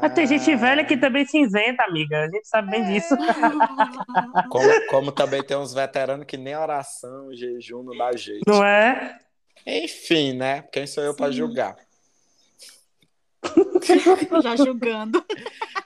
Mas tem gente Ah, velha que também se isenta, amiga. A gente sabe bem disso. Como, como também tem uns veteranos que nem oração, jejum não dá jeito. Não é? Enfim, né? Quem sou eu para julgar? Já julgando.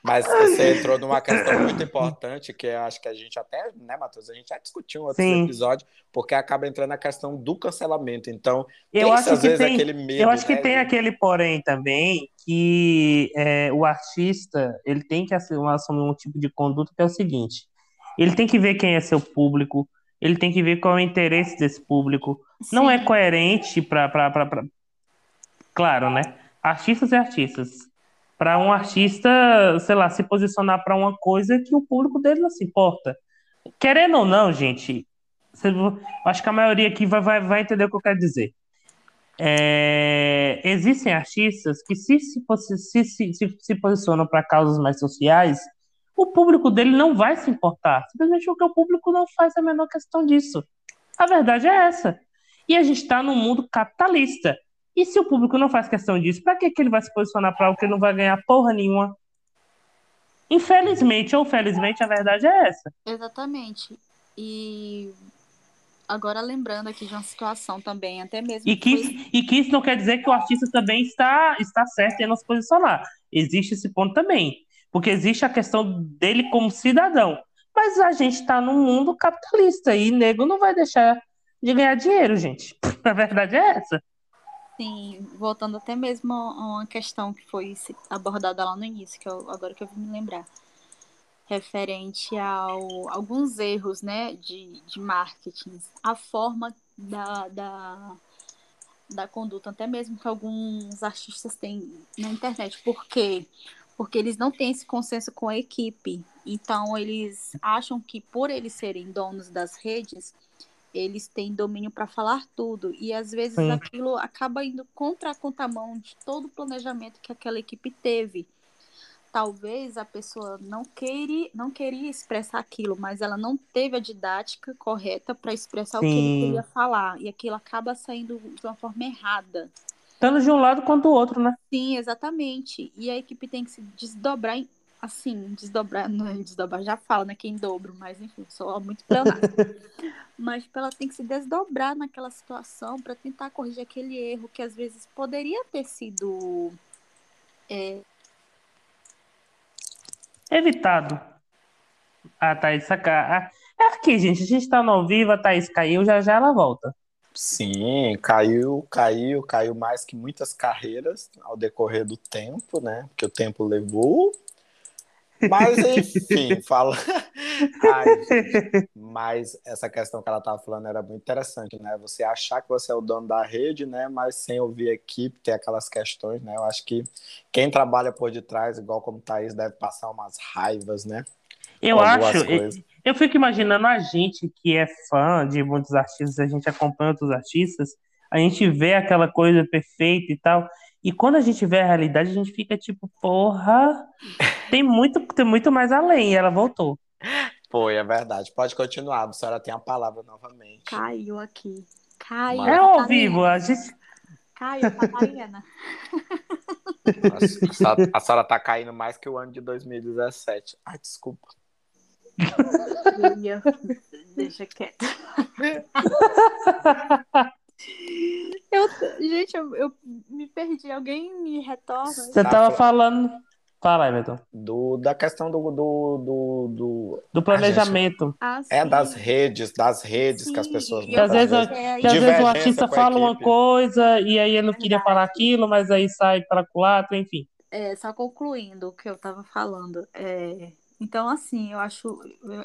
Mas você entrou numa questão muito importante que eu acho que a gente até, né, Matheus? A gente já discutiu em outros Sim. episódios, porque acaba entrando na questão do cancelamento. Então, Eu acho às que vezes tem, aquele medo. eu acho que né, tem de- aquele porém também que é, o artista ele tem que assumir assumir um tipo de conduta que é o seguinte: ele tem que ver quem é seu público, ele tem que ver qual é o interesse desse público. Não é Sim. coerente para, claro, né? Artistas e artistas. Para um artista, sei lá, se posicionar para uma coisa que o público dele não se importa. Querendo ou não, gente, você- acho que a maioria aqui vai, vai, vai entender o que eu quero dizer. É, existem artistas que se se, se, se, se posicionam para causas mais sociais, o público dele não vai se importar, simplesmente porque o público não faz a menor questão disso. A verdade é essa. E a gente está num mundo capitalista. E se o público não faz questão disso, para que, que ele vai se posicionar para algo que ele não vai ganhar porra nenhuma? Infelizmente ou felizmente, a verdade é essa. Exatamente. E agora lembrando aqui de uma situação também, até mesmo E que foi- e que isso não quer dizer que o artista também está, está certo em não se posicionar. Existe esse ponto também. Porque existe a questão dele como cidadão. Mas a gente está num mundo capitalista e nego não vai deixar de ganhar dinheiro, gente. A verdade é essa. Sim, voltando até mesmo a uma questão que foi abordada lá no início, que eu, agora que eu vim me lembrar, referente ao alguns erros, né, de, de marketing, a forma da, da, da conduta, até mesmo que alguns artistas têm na internet. Por quê? Porque eles não têm esse consenso com a equipe. Então, eles acham que por eles serem donos das redes, eles têm domínio para falar tudo. E às vezes Sim. aquilo acaba indo contra a contramão de todo o planejamento que aquela equipe teve. Talvez a pessoa não queria, não queria expressar aquilo, mas ela não teve a didática correta para expressar o que ele Sim. queria falar. E aquilo acaba saindo de uma forma errada. Tanto de um lado quanto do outro, né? Sim, exatamente. E a equipe tem que se desdobrar, em- assim, desdobrar, não é desdobrar, já fala, né, que é em dobro, mas enfim, sou muito pleonasmo. mas tipo, ela tem que se desdobrar naquela situação para tentar corrigir aquele erro que às vezes poderia ter sido é, Evitado. A Thaís sacar. É aqui, gente. A gente tá no ao vivo, a Thaís caiu, já já ela volta. Sim, caiu, caiu, caiu mais que muitas carreiras ao decorrer do tempo, né? Porque o tempo levou. Mas, enfim, fala. Ai, mas essa questão que ela estava falando era muito interessante, né? Você achar que você é o dono da rede, né? Mas sem ouvir a equipe, ter aquelas questões, né? Eu acho que quem trabalha por detrás, igual como Thaís, deve passar umas raivas, né? Eu acho. coisas. Eu fico imaginando a gente que é fã de muitos artistas, a gente acompanha outros artistas, a gente vê aquela coisa perfeita e tal. E quando a gente vê a realidade, a gente fica tipo, porra, tem muito, tem muito mais além. E ela voltou. Foi, é verdade. Pode continuar, a senhora tem a palavra novamente. caiu aqui. Caiu. Mano. É ao vivo, a gente. Caio, Catarina. A, a senhora tá caindo mais que o ano de 2017. Ai, desculpa. Deixa quieto. Eu, gente, eu, eu me perdi. Alguém me retorna? Você tava falando. Fala, Everton. Do, da questão do. Do, do, do... do planejamento. Ah, é sim. das redes, das redes Sim, que as pessoas Que às vezes, É, que e às vezes o artista fala uma coisa e aí ele não queria falar aquilo, mas aí sai para culatra, enfim. É, só concluindo o que eu tava falando. É, então, assim, eu acho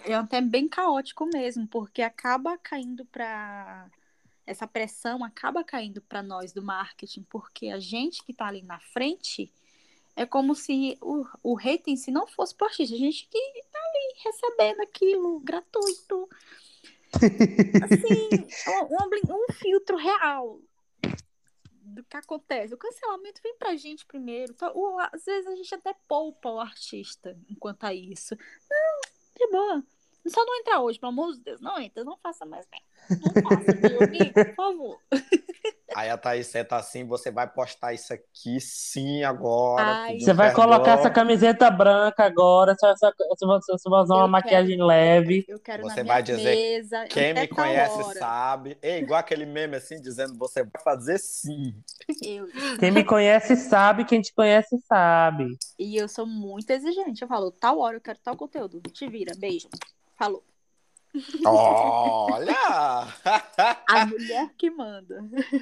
é até bem caótico mesmo, porque acaba caindo para essa pressão acaba caindo para nós do marketing, porque a gente que tá ali na frente é como se o, o rating se não fosse pro artista, a gente que tá ali recebendo aquilo gratuito. Assim, um, um- um filtro real do que acontece. O cancelamento vem pra gente primeiro. Então, o- às vezes a gente até poupa o artista enquanto a isso. Não, de boa. Só não entra hoje, pelo amor de Deus. Não entra, não faça mais bem. Não meu amigo, por favor. Aí a Thaís senta assim, você vai postar isso aqui sim agora. Ai. Você vai perdão. colocar essa camiseta branca agora, você vai, você vai- você vai usar uma Eu maquiagem leve. Eu quero Você na minha vai dizer, mesa. Quem me conhece hora. sabe. É igual aquele meme assim, dizendo você vai fazer sim. Eu- Quem me conhece sabe, quem te conhece sabe. e eu sou muito exigente. Eu falo, tal hora eu quero tal conteúdo. Te vira, beijo. Falou. Olha! A mulher que manda.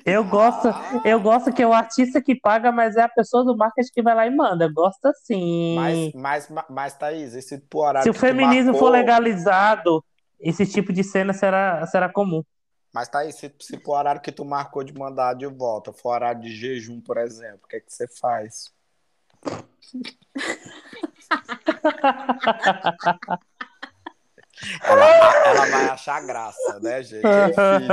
Eu gosto, Ah. eu gosto que é o artista que paga, mas é a pessoa do marketing que vai lá e manda. Eu gosto assim. mas, mas, mas, Thaís, esse horário Se o feminismo marcou- for legalizado, esse tipo de cena será, será comum. Mas Thaís, se, se pro horário que tu marcou de mandar de volta, for horário de jejum, por exemplo, o que é que você faz? Ela, ela vai achar graça, né, gente? Enfim.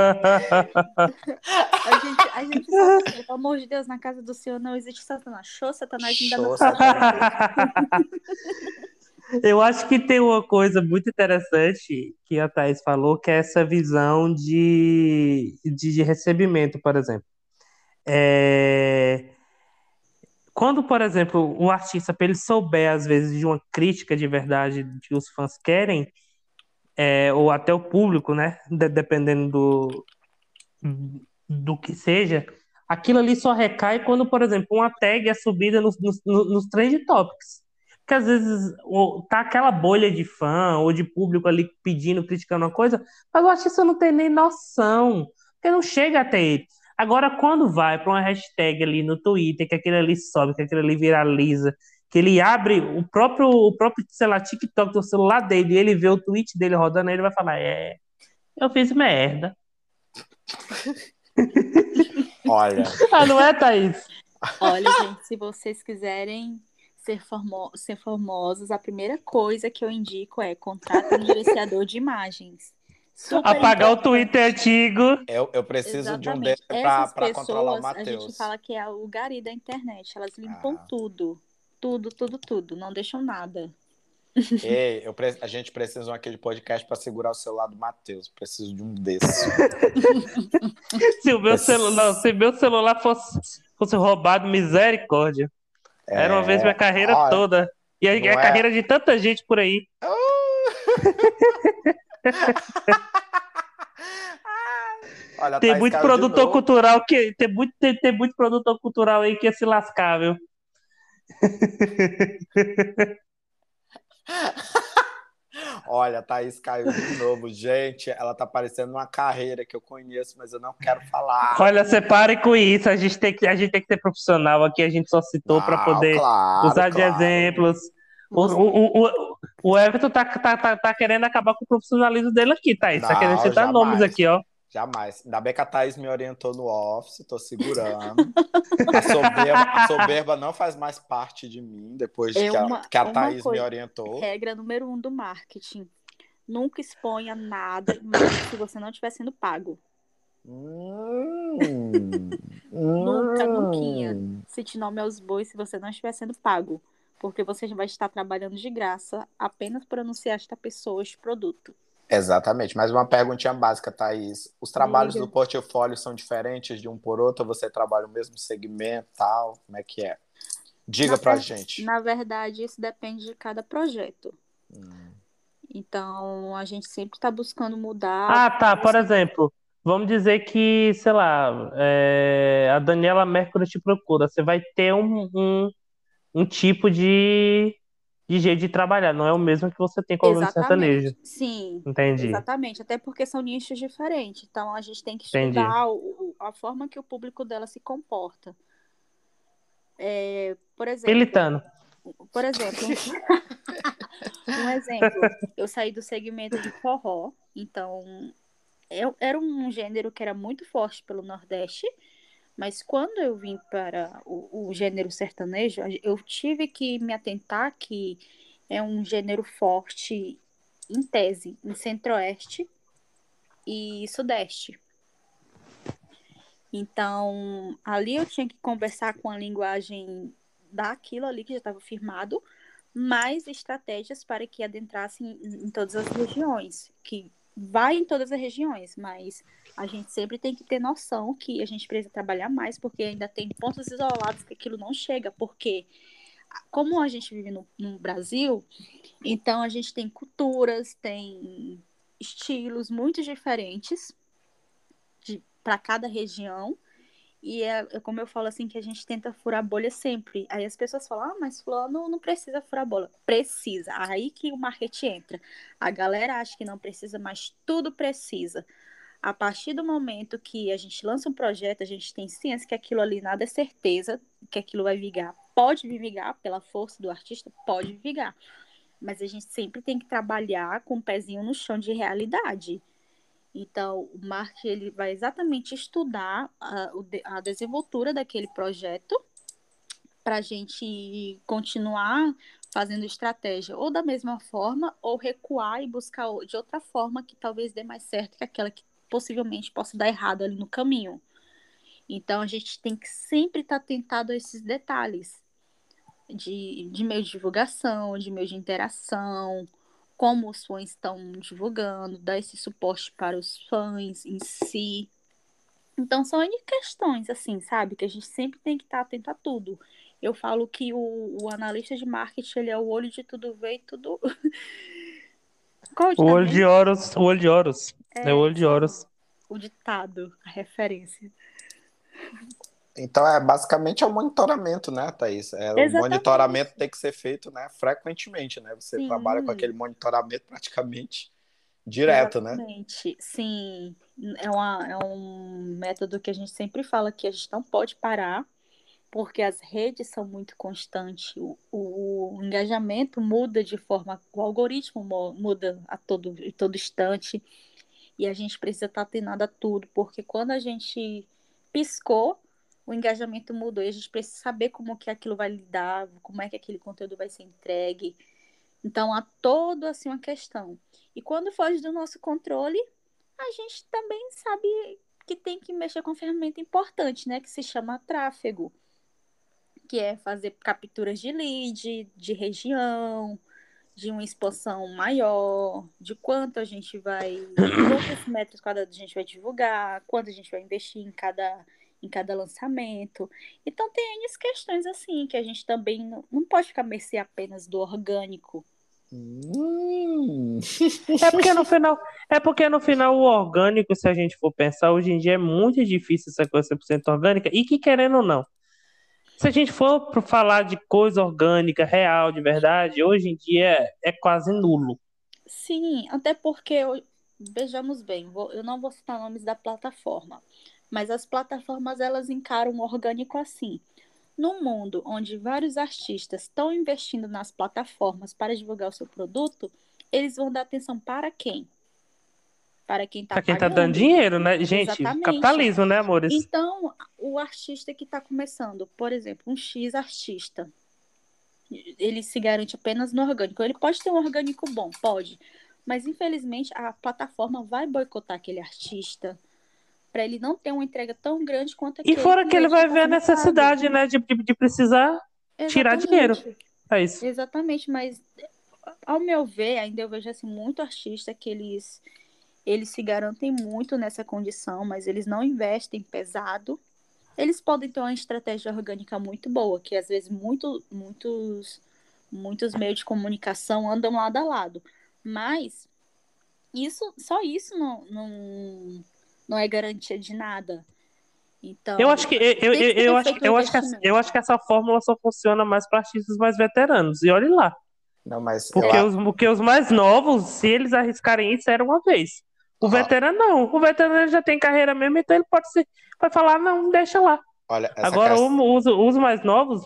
A gente, a gente sabe, pelo amor de Deus, na casa do Senhor não existe Satanás. Show, Satanás ainda não Show, sabe. Satanás. Eu acho que tem uma coisa muito interessante que a Thais falou, que é essa visão de, de, de recebimento, por exemplo. É, Quando, por exemplo, o artista, para ele souber, às vezes, de uma crítica de verdade que os fãs querem, é, ou até o público, né? de- dependendo do, do que seja, aquilo ali só recai quando, por exemplo, uma tag é subida nos, nos, nos trend topics. Porque às vezes tá aquela bolha de fã ou de público ali pedindo, criticando uma coisa, mas o artista não tem nem noção, porque não chega até ele. Agora, quando vai para uma hashtag ali no Twitter, que aquele ali sobe, que aquele ali viraliza, que ele abre o próprio, o próprio, sei lá, TikTok do celular dele e ele vê o tweet dele rodando, ele vai falar: É, eu fiz merda. Olha, Ah, não é, Thaís? Olha, gente, se vocês quiserem ser, formo ser famosos, a primeira coisa que eu indico é contratar um gerenciador de imagens. Super Apagar o importante. Twitter antigo. eu, eu preciso de um Exatamente. desse pra, Essas pra controlar o pessoas, a gente Matheus. fala que é o gari da internet. Elas limpam Ah. tudo. Tudo, tudo, tudo. Não deixam nada. Ei, eu pre- a gente precisa de um aquele podcast para segurar o celular do Matheus. Preciso de um desse. Se o meu Esse- celular, se meu celular fosse, fosse roubado, misericórdia. Era uma vez minha carreira É, olha, toda. E a, não a é- carreira de tanta gente por aí. Olha, Tem Thaís muito produtor cultural que tem muito, tem, tem muito produtor cultural aí que ia se lascar, viu? Olha, a Thaís caiu de novo. Gente, ela tá parecendo uma carreira que eu conheço, mas eu não quero falar. Olha, separe com isso. A gente tem que, a gente tem que ser profissional aqui. A gente só citou para poder claro, usar de claro. exemplos. O, o, o, o Everton tá, tá, tá, tá querendo acabar com o profissionalismo dele aqui, Thaís. Tá Não, querendo citar jamais. nomes aqui, ó. Jamais. Ainda bem que a Thaís me orientou no office, tô segurando. A soberba, a soberba não faz mais parte de mim depois É que, uma- a, que a uma Thaís me coisa- orientou. Regra número um do marketing. Nunca exponha nada se você não estiver sendo pago. Hum, Nunca, hum. nuquinha. Cite nome aos bois se você não estiver sendo pago. Porque você vai estar trabalhando de graça apenas por anunciar esta pessoa, este produto. Exatamente. Mais uma perguntinha básica, Thaís. Os trabalhos do portfólio são diferentes de um por outro? Você trabalha no mesmo segmento, tal? Como é que é? Diga na pra ver... gente. Na verdade, isso depende de cada projeto. Hum. Então, a gente sempre está buscando mudar. Ah, tá. Por exemplo, vamos dizer que, sei lá, é... a Daniela Mercury te procura. Você vai ter um, um, um tipo de de jeito de trabalhar, não é o mesmo que você tem com o sertanejo. Sim. Entendi. Exatamente, até porque são nichos diferentes. Então a gente tem que estudar o, a forma que o público dela se comporta. É, por exemplo. Militando. Por exemplo. um exemplo. Eu saí do segmento de forró, então eu, era um gênero que era muito forte pelo Nordeste. Mas quando eu vim para o, o, gênero sertanejo, eu tive que me atentar que é um gênero forte, em tese, em centro-oeste e sudeste. Então, ali eu tinha que conversar com a linguagem daquilo ali que já estava firmado, mais estratégias para que adentrassem em, em todas as regiões, que vai em todas as regiões, mas a gente sempre tem que ter noção que a gente precisa trabalhar mais, porque ainda tem pontos isolados que aquilo não chega, porque como a gente vive no, no Brasil, então a gente tem culturas, tem estilos muito diferentes para cada região, e é, é, como eu falo assim, que a gente tenta furar bolha sempre. Aí as pessoas falam, ah, mas fulano não precisa furar bolha. Precisa. Aí que o marketing entra. A galera acha que não precisa, mas tudo precisa. A partir do momento que a gente lança um projeto, a gente tem ciência que aquilo ali nada é certeza, que aquilo vai vigar. Pode vigar pela força do artista, pode vigar. Mas a gente sempre tem que trabalhar com o um pezinho no chão de realidade. Então, o marketing ele vai exatamente estudar a, a desenvoltura daquele projeto para a gente continuar fazendo estratégia ou da mesma forma ou recuar e buscar de outra forma que talvez dê mais certo que aquela que possivelmente possa dar errado ali no caminho. Então, a gente tem que sempre estar tá atentado a esses detalhes de, de meio de divulgação, de meio de interação, como os fãs estão divulgando, dar esse suporte para os fãs em si. Então são N questões, assim, sabe? Que a gente sempre tem que estar atento a tudo. Eu falo que o, o analista de marketing ele é o olho de tudo ver e tudo. o olho de Horus, o olho de Horus. É, é o olho de Horus. O ditado, a referência. Então, é basicamente é o monitoramento, né, Thaís? É, o monitoramento tem que ser feito né, frequentemente, né? Você Sim. trabalha com aquele monitoramento praticamente direto, Exatamente. né? Exatamente. Sim. É, uma, é um método que a gente sempre fala que a gente não pode parar, porque as redes são muito constantes. O, o, o engajamento muda de forma. O algoritmo muda a todo, a todo instante. E a gente precisa estar atenado a tudo, porque quando a gente piscou, o engajamento mudou e a gente precisa saber como que aquilo vai lidar, como é que aquele conteúdo vai ser entregue. Então, há todo assim uma questão. E quando foge do nosso controle, a gente também sabe que tem que mexer com uma ferramenta importante, né, que se chama tráfego, que é fazer capturas de lead, de região, de uma expansão maior, de quanto a gente vai, quantos metros quadrados a gente vai divulgar, quanto a gente vai investir em cada em cada lançamento. Então tem N questões assim que a gente também não, não pode ficar mercê apenas do orgânico. Hum. É porque no final, é porque no final o orgânico, se a gente for pensar, hoje em dia é muito difícil essa coisa 100% orgânica e que querendo ou não. Se a gente for para falar de coisa orgânica, real, de verdade, hoje em dia é quase nulo. Sim, até porque vejamos bem, eu não vou citar nomes da plataforma, mas as plataformas elas encaram o orgânico assim. No mundo onde vários artistas estão investindo nas plataformas para divulgar o seu produto, eles vão dar atenção para quem? Para quem está Para quem está dando dinheiro, né? Gente, Exatamente. capitalismo, né, amores? Então, o artista que está começando, por exemplo, um X artista, ele se garante apenas no orgânico. Ele pode ter um orgânico bom, pode. Mas, infelizmente, a plataforma vai boicotar aquele artista, para ele não ter uma entrega tão grande quanto E fora que ele vai ver a necessidade, né, de, de, de precisar Exatamente. tirar dinheiro. É isso. Exatamente, mas ao meu ver, ainda eu vejo assim muito artista que eles eles se garantem muito nessa condição, mas eles não investem pesado. Eles podem ter uma estratégia orgânica muito boa, que às vezes muito, muitos muitos meios de comunicação andam lado a lado. Mas isso, só isso não, não, não é garantia de nada. Então, eu acho que eu, eu, eu, eu acho, eu, acho que essa, eu acho que essa fórmula só funciona mais para artistas mais veteranos. E olhe lá. Não, mas porque, eu... os, porque os mais novos, se eles arriscarem isso, era uma vez. O ah. veterano não. O veterano já tem carreira mesmo, então ele pode ser, pode falar, não, deixa lá. Olha, Agora, os, os mais novos.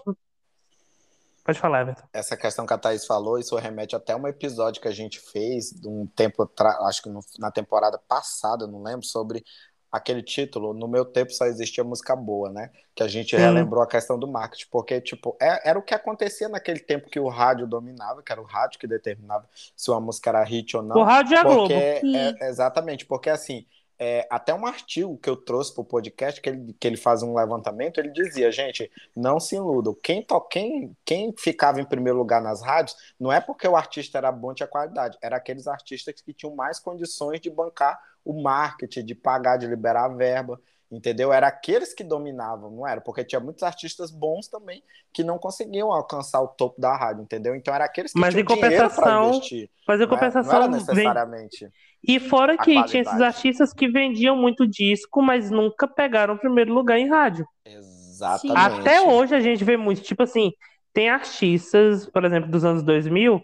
Pode falar, Everton. Essa questão que a Thaís falou, isso remete até a um episódio que a gente fez, de um tempo, acho que no, na temporada passada, não lembro, sobre aquele título, no meu tempo só existia música boa, né? Que a gente Sim. relembrou a questão do marketing, porque, tipo, é, era o que acontecia naquele tempo que o rádio dominava, que era o rádio que determinava se uma música era hit ou não. O rádio é a Globo. É, exatamente, porque assim, é, até um artigo que eu trouxe para o podcast, que ele, que ele faz um levantamento, ele dizia, gente, não se iludam. Quem, to, quem, quem ficava em primeiro lugar nas rádios não é porque o artista era bom, tinha qualidade, era aqueles artistas que tinham mais condições de bancar o marketing, de pagar, de liberar a verba, entendeu? Era aqueles que dominavam, não era? Porque tinha muitos artistas bons também que não conseguiam alcançar o topo da rádio, entendeu? Então era aqueles que mas tinham em compensação, investir. Mas em compensação, não, era, não era necessariamente. Vem e fora que qualidade. tinha esses artistas que vendiam muito disco, mas nunca pegaram o primeiro lugar em rádio. Exatamente. Até hoje a gente vê muito, tipo assim, tem artistas, por exemplo, dos anos 2000,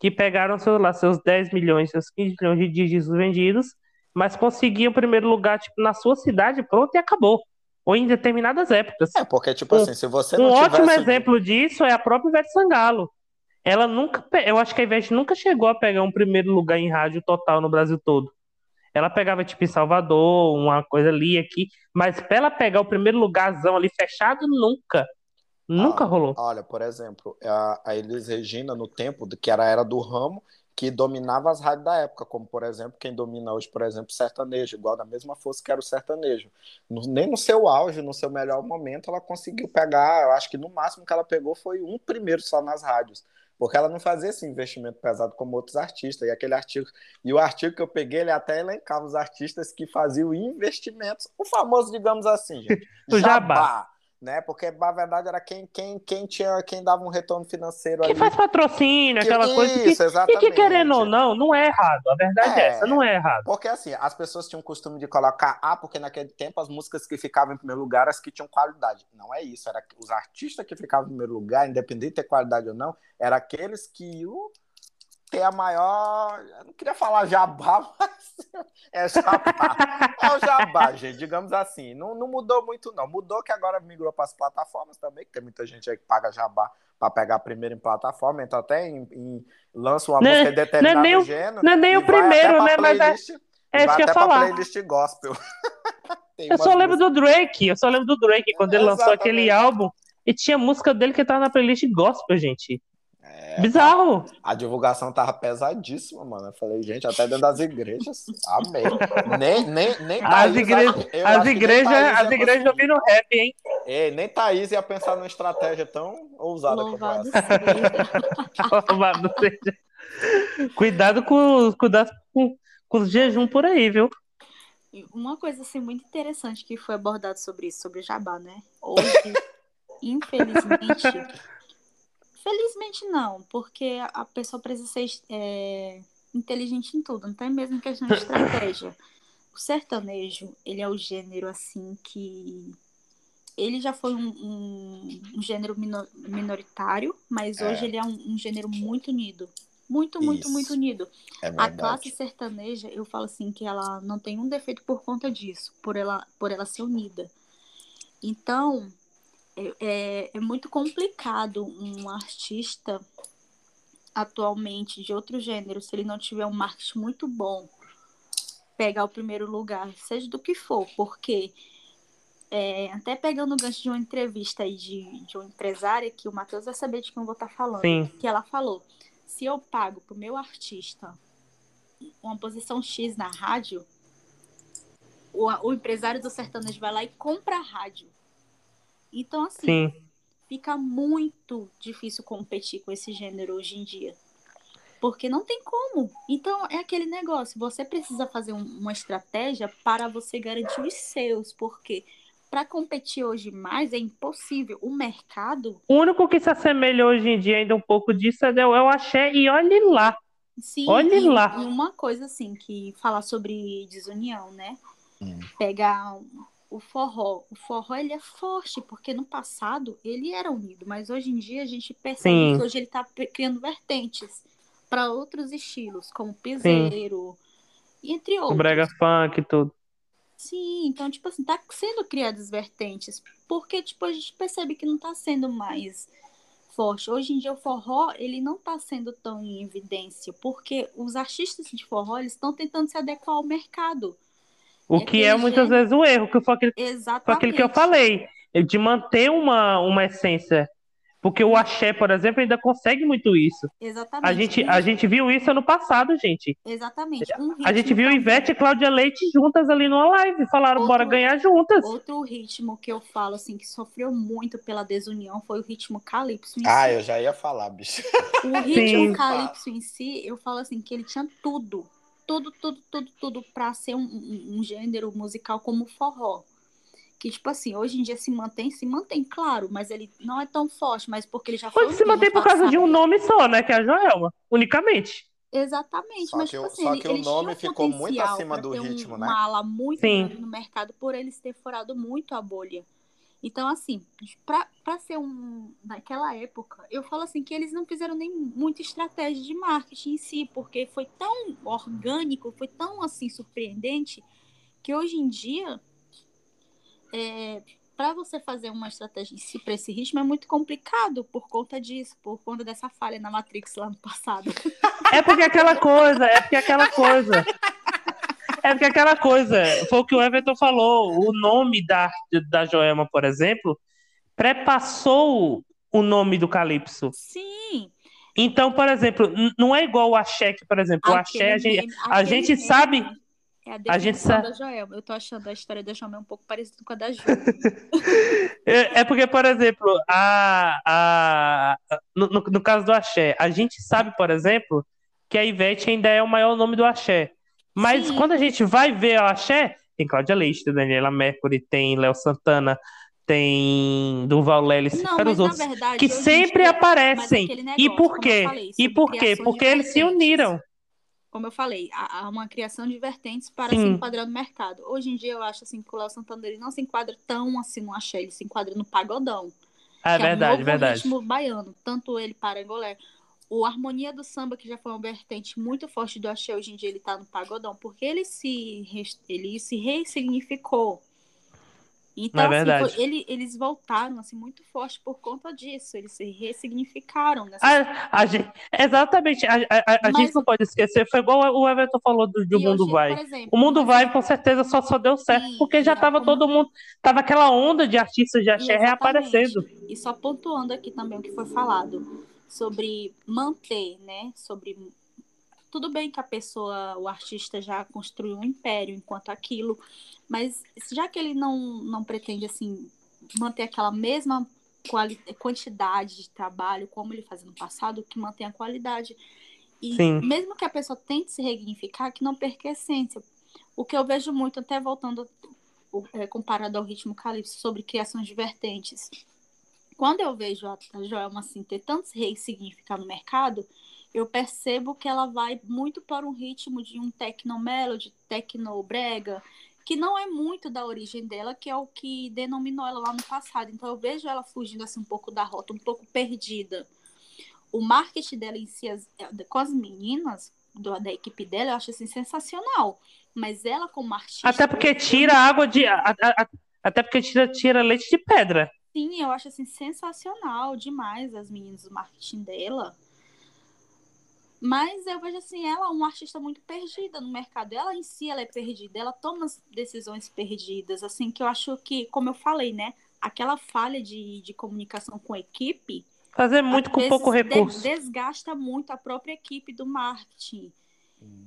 que pegaram sei lá, seus 10 milhões, seus 15 milhões de discos vendidos, mas conseguiam o primeiro lugar tipo, na sua cidade, pronto, e acabou. Ou em determinadas épocas. É, porque, tipo um, assim, se você não Um ótimo exemplo disso é a própria Ivete Sangalo. Ela nunca, eu acho que a Ivete nunca chegou a pegar um primeiro lugar em rádio total no Brasil todo. Ela pegava tipo em Salvador, uma coisa ali aqui, mas pra ela pegar o primeiro lugarzão ali fechado, nunca. Nunca ah, rolou. Olha, por exemplo, a, a Elis Regina, no tempo que era era do ramo, que dominava as rádios da época, como por exemplo, quem domina hoje, por exemplo, sertanejo, igual da mesma força que era o sertanejo. Nem no seu auge, no seu melhor momento, ela conseguiu pegar, eu acho que no máximo que ela pegou foi um primeiro só nas rádios porque ela não fazia esse investimento pesado como outros artistas. E aquele artigo, e o artigo que eu peguei, ele até elencava os artistas que faziam investimentos, o famoso, digamos assim, gente, jabá. jabá né? Porque na verdade era quem, quem, quem tinha quem dava um retorno financeiro que ali. faz patrocínio, aquela isso, coisa que, exatamente. e que querendo ou não, não é errado. A verdade é, é essa, não é errado. Porque assim, as pessoas tinham o costume de colocar ah, porque naquele tempo as músicas que ficavam em primeiro lugar as que tinham qualidade. Não é isso, era os artistas que ficavam em primeiro lugar, independente de ter qualidade ou não, era aqueles que o ter a maior. Eu não queria falar jabá, mas é jabá. É o jabá, gente, digamos assim. Não, não mudou muito, não. Mudou que agora migrou para as plataformas também, que tem muita gente aí que paga jabá para pegar primeiro em plataforma, então até em, em lança uma não, música em determinado não é nem gênero. Não é nem o primeiro, né? Mas é, é isso que eu ia falar. playlist gospel. eu só lembro do Drake, eu só lembro do Drake, quando é, ele lançou exatamente. aquele álbum. E tinha música dele que tava na playlist gospel, gente. É, Bizarro! A, a, divulgação tava pesadíssima, mano. Eu falei, gente, até dentro das igrejas. Amém. nem, nem, nem As igrejas, as igrejas, as igrejas ouvindo rap, hein? Ei, nem Thaís ia pensar numa estratégia tão ousada Louvado como essa. Louvado seja. Cuidado com, cuidado com, com os jejum por aí, viu? Uma coisa assim muito interessante que foi abordado sobre isso, sobre o jabá, né? Hoje, infelizmente, Felizmente não, porque a pessoa precisa ser é, inteligente em tudo, não tem mesmo questão de estratégia. O sertanejo, ele é o gênero assim que ele já foi um, um, um gênero minoritário, mas é. hoje ele é um, um, gênero muito unido. Muito, muito, Isso. muito unido. É a classe sertaneja, eu falo assim, que ela não tem um defeito por conta disso, por ela, por ela ser unida. Então, é, é muito complicado um artista atualmente de outro gênero, se ele não tiver um marketing muito bom, pegar o primeiro lugar, seja do que for, porque é, até pegando o gancho de uma entrevista aí de, de uma empresária, que o Matheus vai saber de quem eu vou estar falando, Sim. que ela falou, se eu pago pro meu artista uma posição X na rádio, o, o empresário do sertanejo vai lá e compra a rádio. Então, assim, Sim. fica muito difícil competir com esse gênero hoje em dia. Porque não tem como. Então, é aquele negócio. Você precisa fazer um, uma estratégia para você garantir os seus. Porque para competir hoje mais é impossível. O mercado. O único que se assemelha hoje em dia ainda um pouco disso é o axé. E olhe lá. Sim, olhe e, lá. E uma coisa assim, que falar sobre desunião, né? Hum. Pegar o forró. O forró ele é forte, porque no passado ele era unido, mas hoje em dia a gente percebe Sim. que hoje ele está criando vertentes para outros estilos, como piseiro, entre O outros. brega funk e tudo. Sim, então, tipo assim, tá sendo criadas vertentes, porque, tipo, a gente percebe que não tá sendo mais forte. Hoje em dia o forró, ele não tá sendo tão em evidência, porque os artistas de forró, eles estão tentando se adequar ao mercado. O É que é aquele muitas vezes o erro, que foi aquele, Exatamente. foi aquilo que eu falei. De manter uma, uma essência. Porque o axé, por exemplo, ainda consegue muito isso. Exatamente. A gente, a gente viu isso ano passado, gente. Exatamente. Um A gente viu também. Ivete e Cláudia Leite juntas ali numa live. Falaram, Outro- bora ganhar juntas. Outro ritmo que eu falo, assim, que sofreu muito pela desunião foi o ritmo calypso em Ah, si. eu já ia falar, bicho. O ritmo Sim. calypso em si, eu falo assim, que ele tinha tudo. Tudo, tudo, tudo, tudo pra ser um, um, um gênero musical como o forró. Que, tipo assim, hoje em dia se mantém, se mantém, claro, mas ele não é tão forte, mas porque ele já foi. Hoje se mantém por causa de um nome só, né? Que é a Joelma. Unicamente. Exatamente, Só mas que tipo o- assim, só ele, que o nome ficou muito acima do ter um- ritmo, né? Uma ala muito Sim. grande no mercado por eles ter furado muito a bolha. Então, assim, pra ser um. Naquela época, eu falo assim que eles não fizeram nem muita estratégia de marketing em si, porque foi tão orgânico, foi tão assim surpreendente, que hoje em dia, é, para você fazer uma estratégia em si para esse ritmo é muito complicado por conta disso, por conta dessa falha na Matrix lá no passado. É porque aquela coisa, é porque aquela coisa. É porque aquela coisa, foi o que o Everton falou. O nome da, da Joelma, por exemplo, prepassou o nome do Calypso. Sim. Então, por exemplo, não é igual o Axé, que, por exemplo, o Axé, a aquele gente, meme- a aquele gente sabe. É a a gente definição sa- da Joelma. Eu tô achando a história da Joelma um pouco parecida com a da Ju. É, é porque, por exemplo, a, a, no, no, no caso do Axé, a gente sabe, por exemplo, que a Ivete ainda é o maior nome do Axé. Mas Sim. quando a gente vai ver o Axé, tem Cláudia Leite, tem Daniela Mercury, tem Léo Santana, tem Duval Lelis, vários mas outros, verdade. que sempre dia- aparecem. aquele E negócio, por quê? falei, E por quê? Porque eles se uniram. Como eu falei, há uma criação de vertentes para Sim. se enquadrar no mercado. Hoje em dia eu acho assim que o Léo Santana ele não se enquadra tão assim no axé, ele se enquadra no pagodão. Ah, é que é verdade, novo verdade. ritmo baiano, tanto ele para Angolé. O Harmonia do Samba, que já foi uma vertente muito forte do axé, hoje em dia ele tá no pagodão, porque ele se, ele se ressignificou. Então, É assim, ele- eles voltaram assim, muito forte por conta disso. Eles se ressignificaram nessa A, a gente- exatamente, a, a- a- Mas- gente não pode esquecer, foi igual o Everton falou do, do Mundo hoje, Vai. exemplo, O Mundo Vai, com certeza, só, só deu certo, Sim, porque já e tava como- todo mundo. Tava aquela onda de artistas de axé reaparecendo. E só pontuando aqui também o que foi falado sobre manter, né? Sobre tudo bem que a pessoa, o artista já construiu um império enquanto aquilo, mas já que ele não, não pretende assim manter aquela mesma quantidade de trabalho como ele fazia no passado, que mantém a qualidade. E Sim. mesmo que a pessoa tente se resignificar, que não perca a essência. O que eu vejo muito, até voltando é, comparado ao ritmo calypso, sobre criações de vertentes. Quando eu vejo a, Joelma assim, tentando se ressignificar no mercado, eu percebo que ela vai muito para um ritmo de um techno melody, techno brega, que não é muito da origem dela, que é o que denominou ela lá no passado. Então eu vejo ela fugindo assim um pouco da rota, um pouco perdida. O marketing dela em si, as- com as meninas do- da equipe dela, eu acho assim sensacional. Mas ela como artista. Até porque tira água de. a- a- a- até porque tira, tira leite de pedra. Sim, eu acho assim sensacional demais as meninas do marketing dela. Mas eu vejo assim, ela é uma artista muito perdida no mercado. Ela em si ela é perdida, ela toma as decisões perdidas, assim, que eu acho que, como eu falei, né, aquela falha de, de comunicação com a equipe Fazer muito com pouco recurso. desgasta muito a própria equipe do marketing.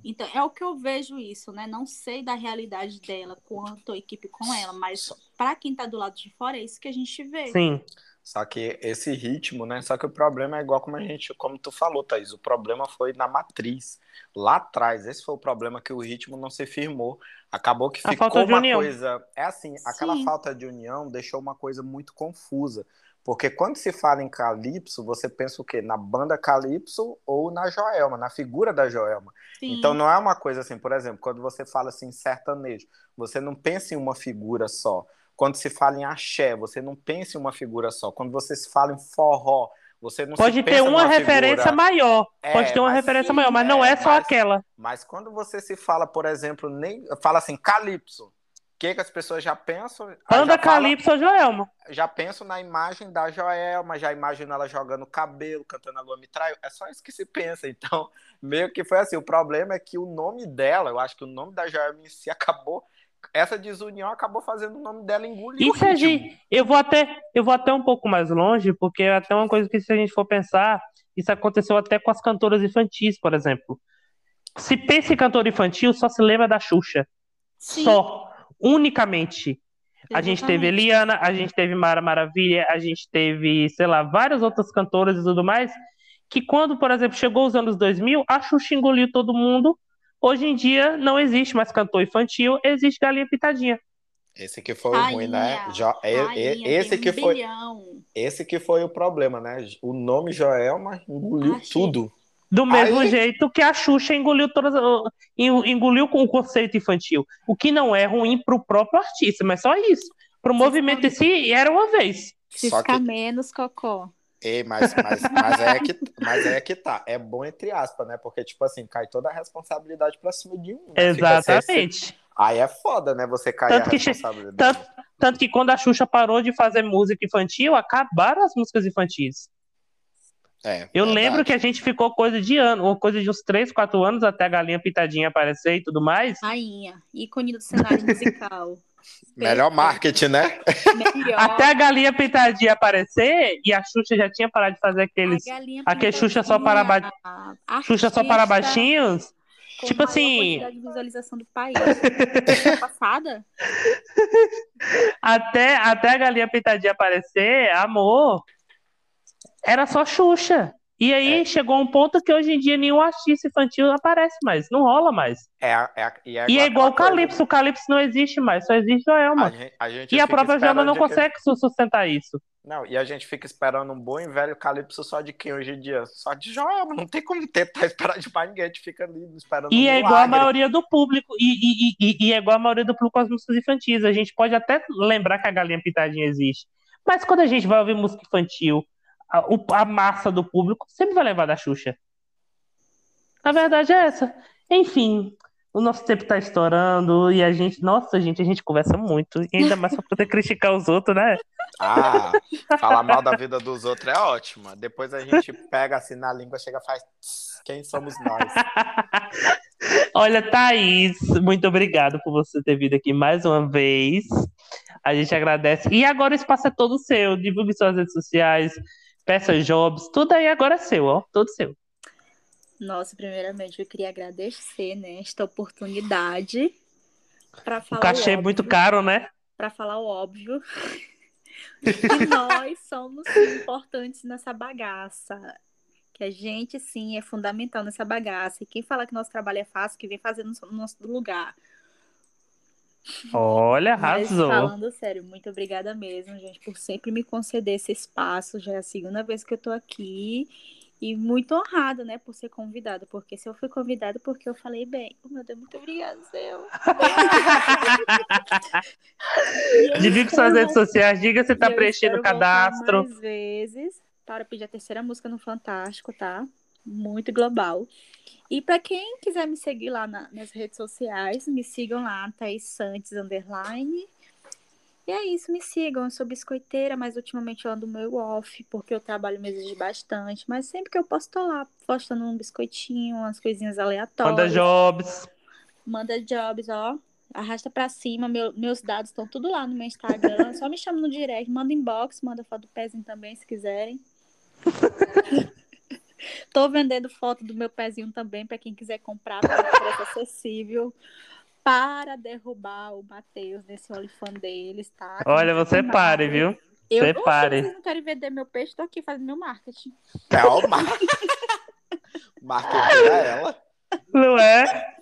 Então, é o que eu vejo isso, né? Não sei da realidade dela quanto a equipe com ela, mas para quem tá do lado de fora é isso que a gente vê. Sim. Só que esse ritmo, né? Só que o problema é igual como a gente, como tu falou, Thaís, o problema foi na matriz. Lá atrás, esse foi o problema que o ritmo não se firmou. Acabou que A ficou falta de uma união. coisa. É assim, aquela Sim. falta de união deixou uma coisa muito confusa. Porque quando se fala em Calypso, você pensa o quê? Na banda Calypso ou na Joelma, na figura da Joelma. Sim. Então não é uma coisa assim, por exemplo, quando você fala assim sertanejo, você não pensa em uma figura só. Quando se fala em axé, você não pensa em uma figura só. Quando você se fala em forró, você não Pode se ter pensa uma referência figura... maior. É, Pode ter uma referência sim, maior, mas não é, é só mas- aquela. Mas quando você se fala, por exemplo, nem fala assim, Calypso, que, que as pessoas já pensam? Já fala- Calypso ou Joelma. já penso na imagem da Joelma, já imagino ela jogando cabelo, cantando a Lua Me Traiu. É só isso que se pensa. Então, meio que foi assim. O problema é que o nome dela, eu acho que o nome da Joelma em si acabou. Essa desunião acabou fazendo o nome dela engolir E o se a ritmo. gente, eu vou até, eu vou até um pouco mais longe, porque é até uma coisa que se a gente for pensar, isso aconteceu até com as cantoras infantis, por exemplo. Se pensa em cantora infantil, só se lembra da Xuxa. Sim, Só, unicamente. A gente teve exatamente. Eliana, a gente teve Mara Maravilha, a gente teve, sei lá, várias outras cantoras e tudo mais, que quando, por exemplo, chegou os anos 2000, a Xuxa engoliu todo mundo. Hoje em dia não existe mais cantor infantil, existe galinha pitadinha. Esse que foi o ruim, né? Rainha, Jo- e- e- rainha, esse que um foi bilhão. esse que foi o problema, né? O nome Joelma engoliu Achei. tudo. Do mesmo Aí- jeito que a Xuxa engoliu todas, en- engoliu com o conceito infantil. O que não é ruim pro próprio artista, mas só isso. Pro movimento em si, era uma vez. Se Só ficar que- menos, cocó. Ei, mas, mas, mas, é que, mas é que tá. É bom entre aspas, né? Porque, tipo assim, cai toda a responsabilidade pra cima de um. né? Assim, Exatamente. Aí é foda, né? Você cair Tanto a que responsabilidade. Tanto, tanto que quando a Xuxa parou de fazer música infantil, acabaram as músicas infantis. É, Eu verdade. lembro que a gente ficou coisa de ano, ou coisa de uns 3, 4 anos até a galinha pitadinha aparecer e tudo mais. Rainha, ícone do cenário musical. Melhor marketing, né? Melhor. Até a galinha pitadinha aparecer e a Xuxa já tinha parado de fazer aqueles. Aquele Xuxa só para ba- Xuxa só para baixinhos. com tipo maior assim- visualização do país. Passada? Até, até a galinha pitadinha aparecer, amor, era só Xuxa. E aí É. chegou um ponto que hoje em dia nenhum artista infantil aparece mais, não rola mais. É, é, a- e é E é igual o Calypso, o Calypso não existe mais, só existe Joelma. A gente, a gente E a própria Joelma não consegue su- sustentar isso. Não, e a gente fica esperando um bom e velho Calypso só de quem hoje em dia? Só de Joelma. Não tem como tentar esperar de mais ninguém. A gente fica ali esperando E um é igual a maioria do público, e, e, e, e é igual a maioria do público com as músicas infantis. A gente pode até lembrar que a galinha pitadinha existe. Mas quando a gente vai ouvir música infantil, a, a massa do público sempre vai levar da Xuxa. A verdade é essa. Enfim, o nosso tempo tá estourando e a gente, nossa, gente, a gente conversa muito. E ainda mais pra poder criticar os outros, né? Ah, falar mal da vida dos outros é ótimo. Depois a gente pega assim na língua, chega e faz. "Tss, Quem somos nós? Olha, Thaís, muito obrigado por você ter vindo aqui mais uma vez. A gente agradece. E agora o espaço é todo seu. Divulgue suas redes sociais, peça jobs, tudo aí agora é seu, ó. Todo seu. Nossa, primeiramente eu queria agradecer, né, esta oportunidade para O falar cachê é o muito óbvio, caro, né? para falar o óbvio. que nós somos importantes nessa bagaça. Que a gente sim é fundamental nessa bagaça. E quem fala que nosso trabalho é fácil, que vem fazer no no nosso lugar. Olha, Mas arrasou. falando sério, muito obrigada mesmo, gente, por sempre me conceder esse espaço. Já é a segunda vez que eu tô aqui. E muito honrada, né, por ser convidada. Porque se eu fui convidada, porque eu falei bem. Oh, meu Deus, muito obrigada, seu. E eu Divulgue suas redes sociais, diga se tá preenchendo o cadastro. Mais vezes para pedir a terceira música no Fantástico, tá? Muito global. E para quem quiser me seguir lá na- nas redes sociais, me sigam lá, Thaís Santos Underline. E é isso, me sigam. Eu sou biscoiteira, mas ultimamente eu ando meio off, porque o trabalho me exige bastante. Mas sempre que eu posso, tô lá postando um biscoitinho, umas coisinhas aleatórias. Manda jobs. Manda jobs, ó. Arrasta pra cima. Meu- meus dados estão tudo lá no meu Instagram. Só me chama no direct. Manda inbox, manda foto do pezinho também, se quiserem. Tô vendendo foto do meu pezinho também pra quem quiser comprar por um preço acessível. Para derrubar o Matheus nesse olifante deles, tá? Olha, você pare, viu? Eu Separe. vocês não querem vender meu peixe, tô aqui fazendo meu marketing. É o mar... marketing pra ela. Não é?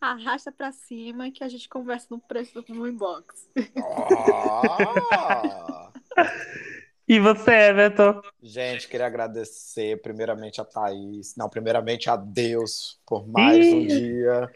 Arrasta pra cima que a gente conversa no preço do inbox. Ó. E você, Everton? Gente, queria agradecer primeiramente a Thaís, não, primeiramente a Deus por mais um dia.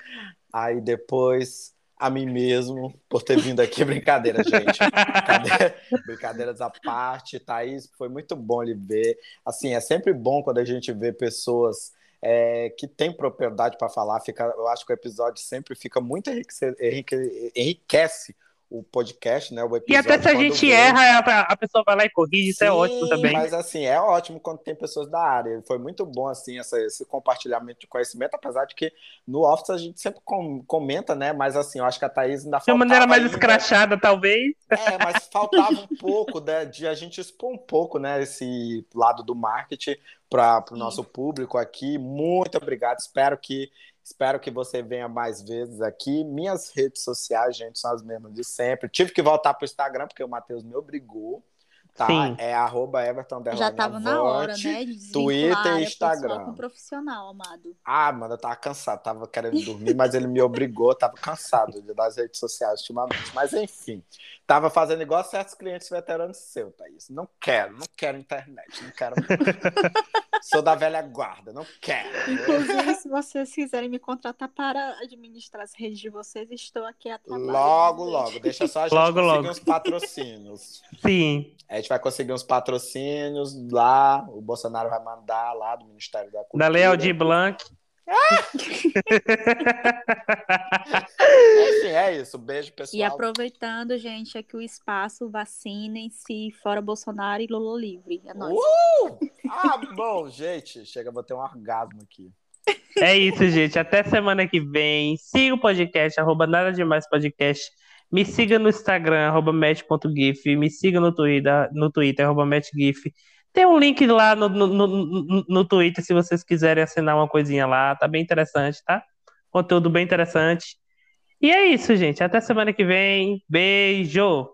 Aí depois a mim mesmo por ter vindo aqui. Brincadeira, gente. Brincadeira- brincadeiras à parte. Thaís, foi muito bom lhe ver. Assim, é sempre bom quando a gente vê pessoas é, que têm propriedade para falar. Fica, eu acho que o episódio sempre fica muito enriquece, enrique- enriquece o podcast, né? O E episódio até se a gente vem. erra, a, pessoa vai lá e corrige, isso é Sim, ótimo também. Mas assim, é ótimo quando tem pessoas da área. Foi muito bom assim essa- esse compartilhamento de conhecimento, apesar de que no Office a gente sempre com- comenta, né? Mas assim, eu acho que a Thaís ainda De uma maneira mais ainda- escrachada, talvez. É, mas faltava um pouco né, de a gente expor um pouco, né, esse lado do marketing para o nosso público aqui. Muito obrigado. Espero que espero que você venha mais vezes aqui. Minhas redes sociais, gente, são as mesmas de sempre. Tive que voltar para o Instagram porque o Matheus me obrigou. Tá? Sim. É arroba Everton Já tava na hora, né? De Twitter e a pessoa Instagram. Com profissional, amado. Ah, mano, eu tava cansado, tava querendo dormir, mas ele me obrigou, tava cansado de- das redes sociais ultimamente. Mas enfim, tava fazendo igual certos clientes veteranos seu, Thaís. Não quero, não quero internet, não quero. Sou da velha guarda, não quero. Inclusive, se vocês quiserem me contratar para administrar as redes de vocês, estou aqui a trabalho. Logo, gente. logo, deixa só a gente Logo, conseguir logo. uns patrocínios. Sim. A gente vai conseguir uns patrocínios lá, o Bolsonaro vai mandar lá do Ministério da Cultura. Da Lei Aldir Blanc. Enfim, é isso. Beijo, pessoal. E aproveitando, gente, aqui o espaço, vacinem-se, fora Bolsonaro e Lula livre. É nóis. Uh! Ah, bom, gente. Chega, vou ter um orgasmo aqui. É isso, gente. Até semana que vem. Siga o podcast, arroba nada demais podcast. Me siga no Instagram, arroba match.gif. Me siga no Twitter, no Twitter, arroba matchgif. Tem um link lá no, no, no, no- Twitter se vocês quiserem assinar uma coisinha lá. Tá bem interessante, tá? Conteúdo bem interessante. E é isso, gente. Até semana que vem. Beijo!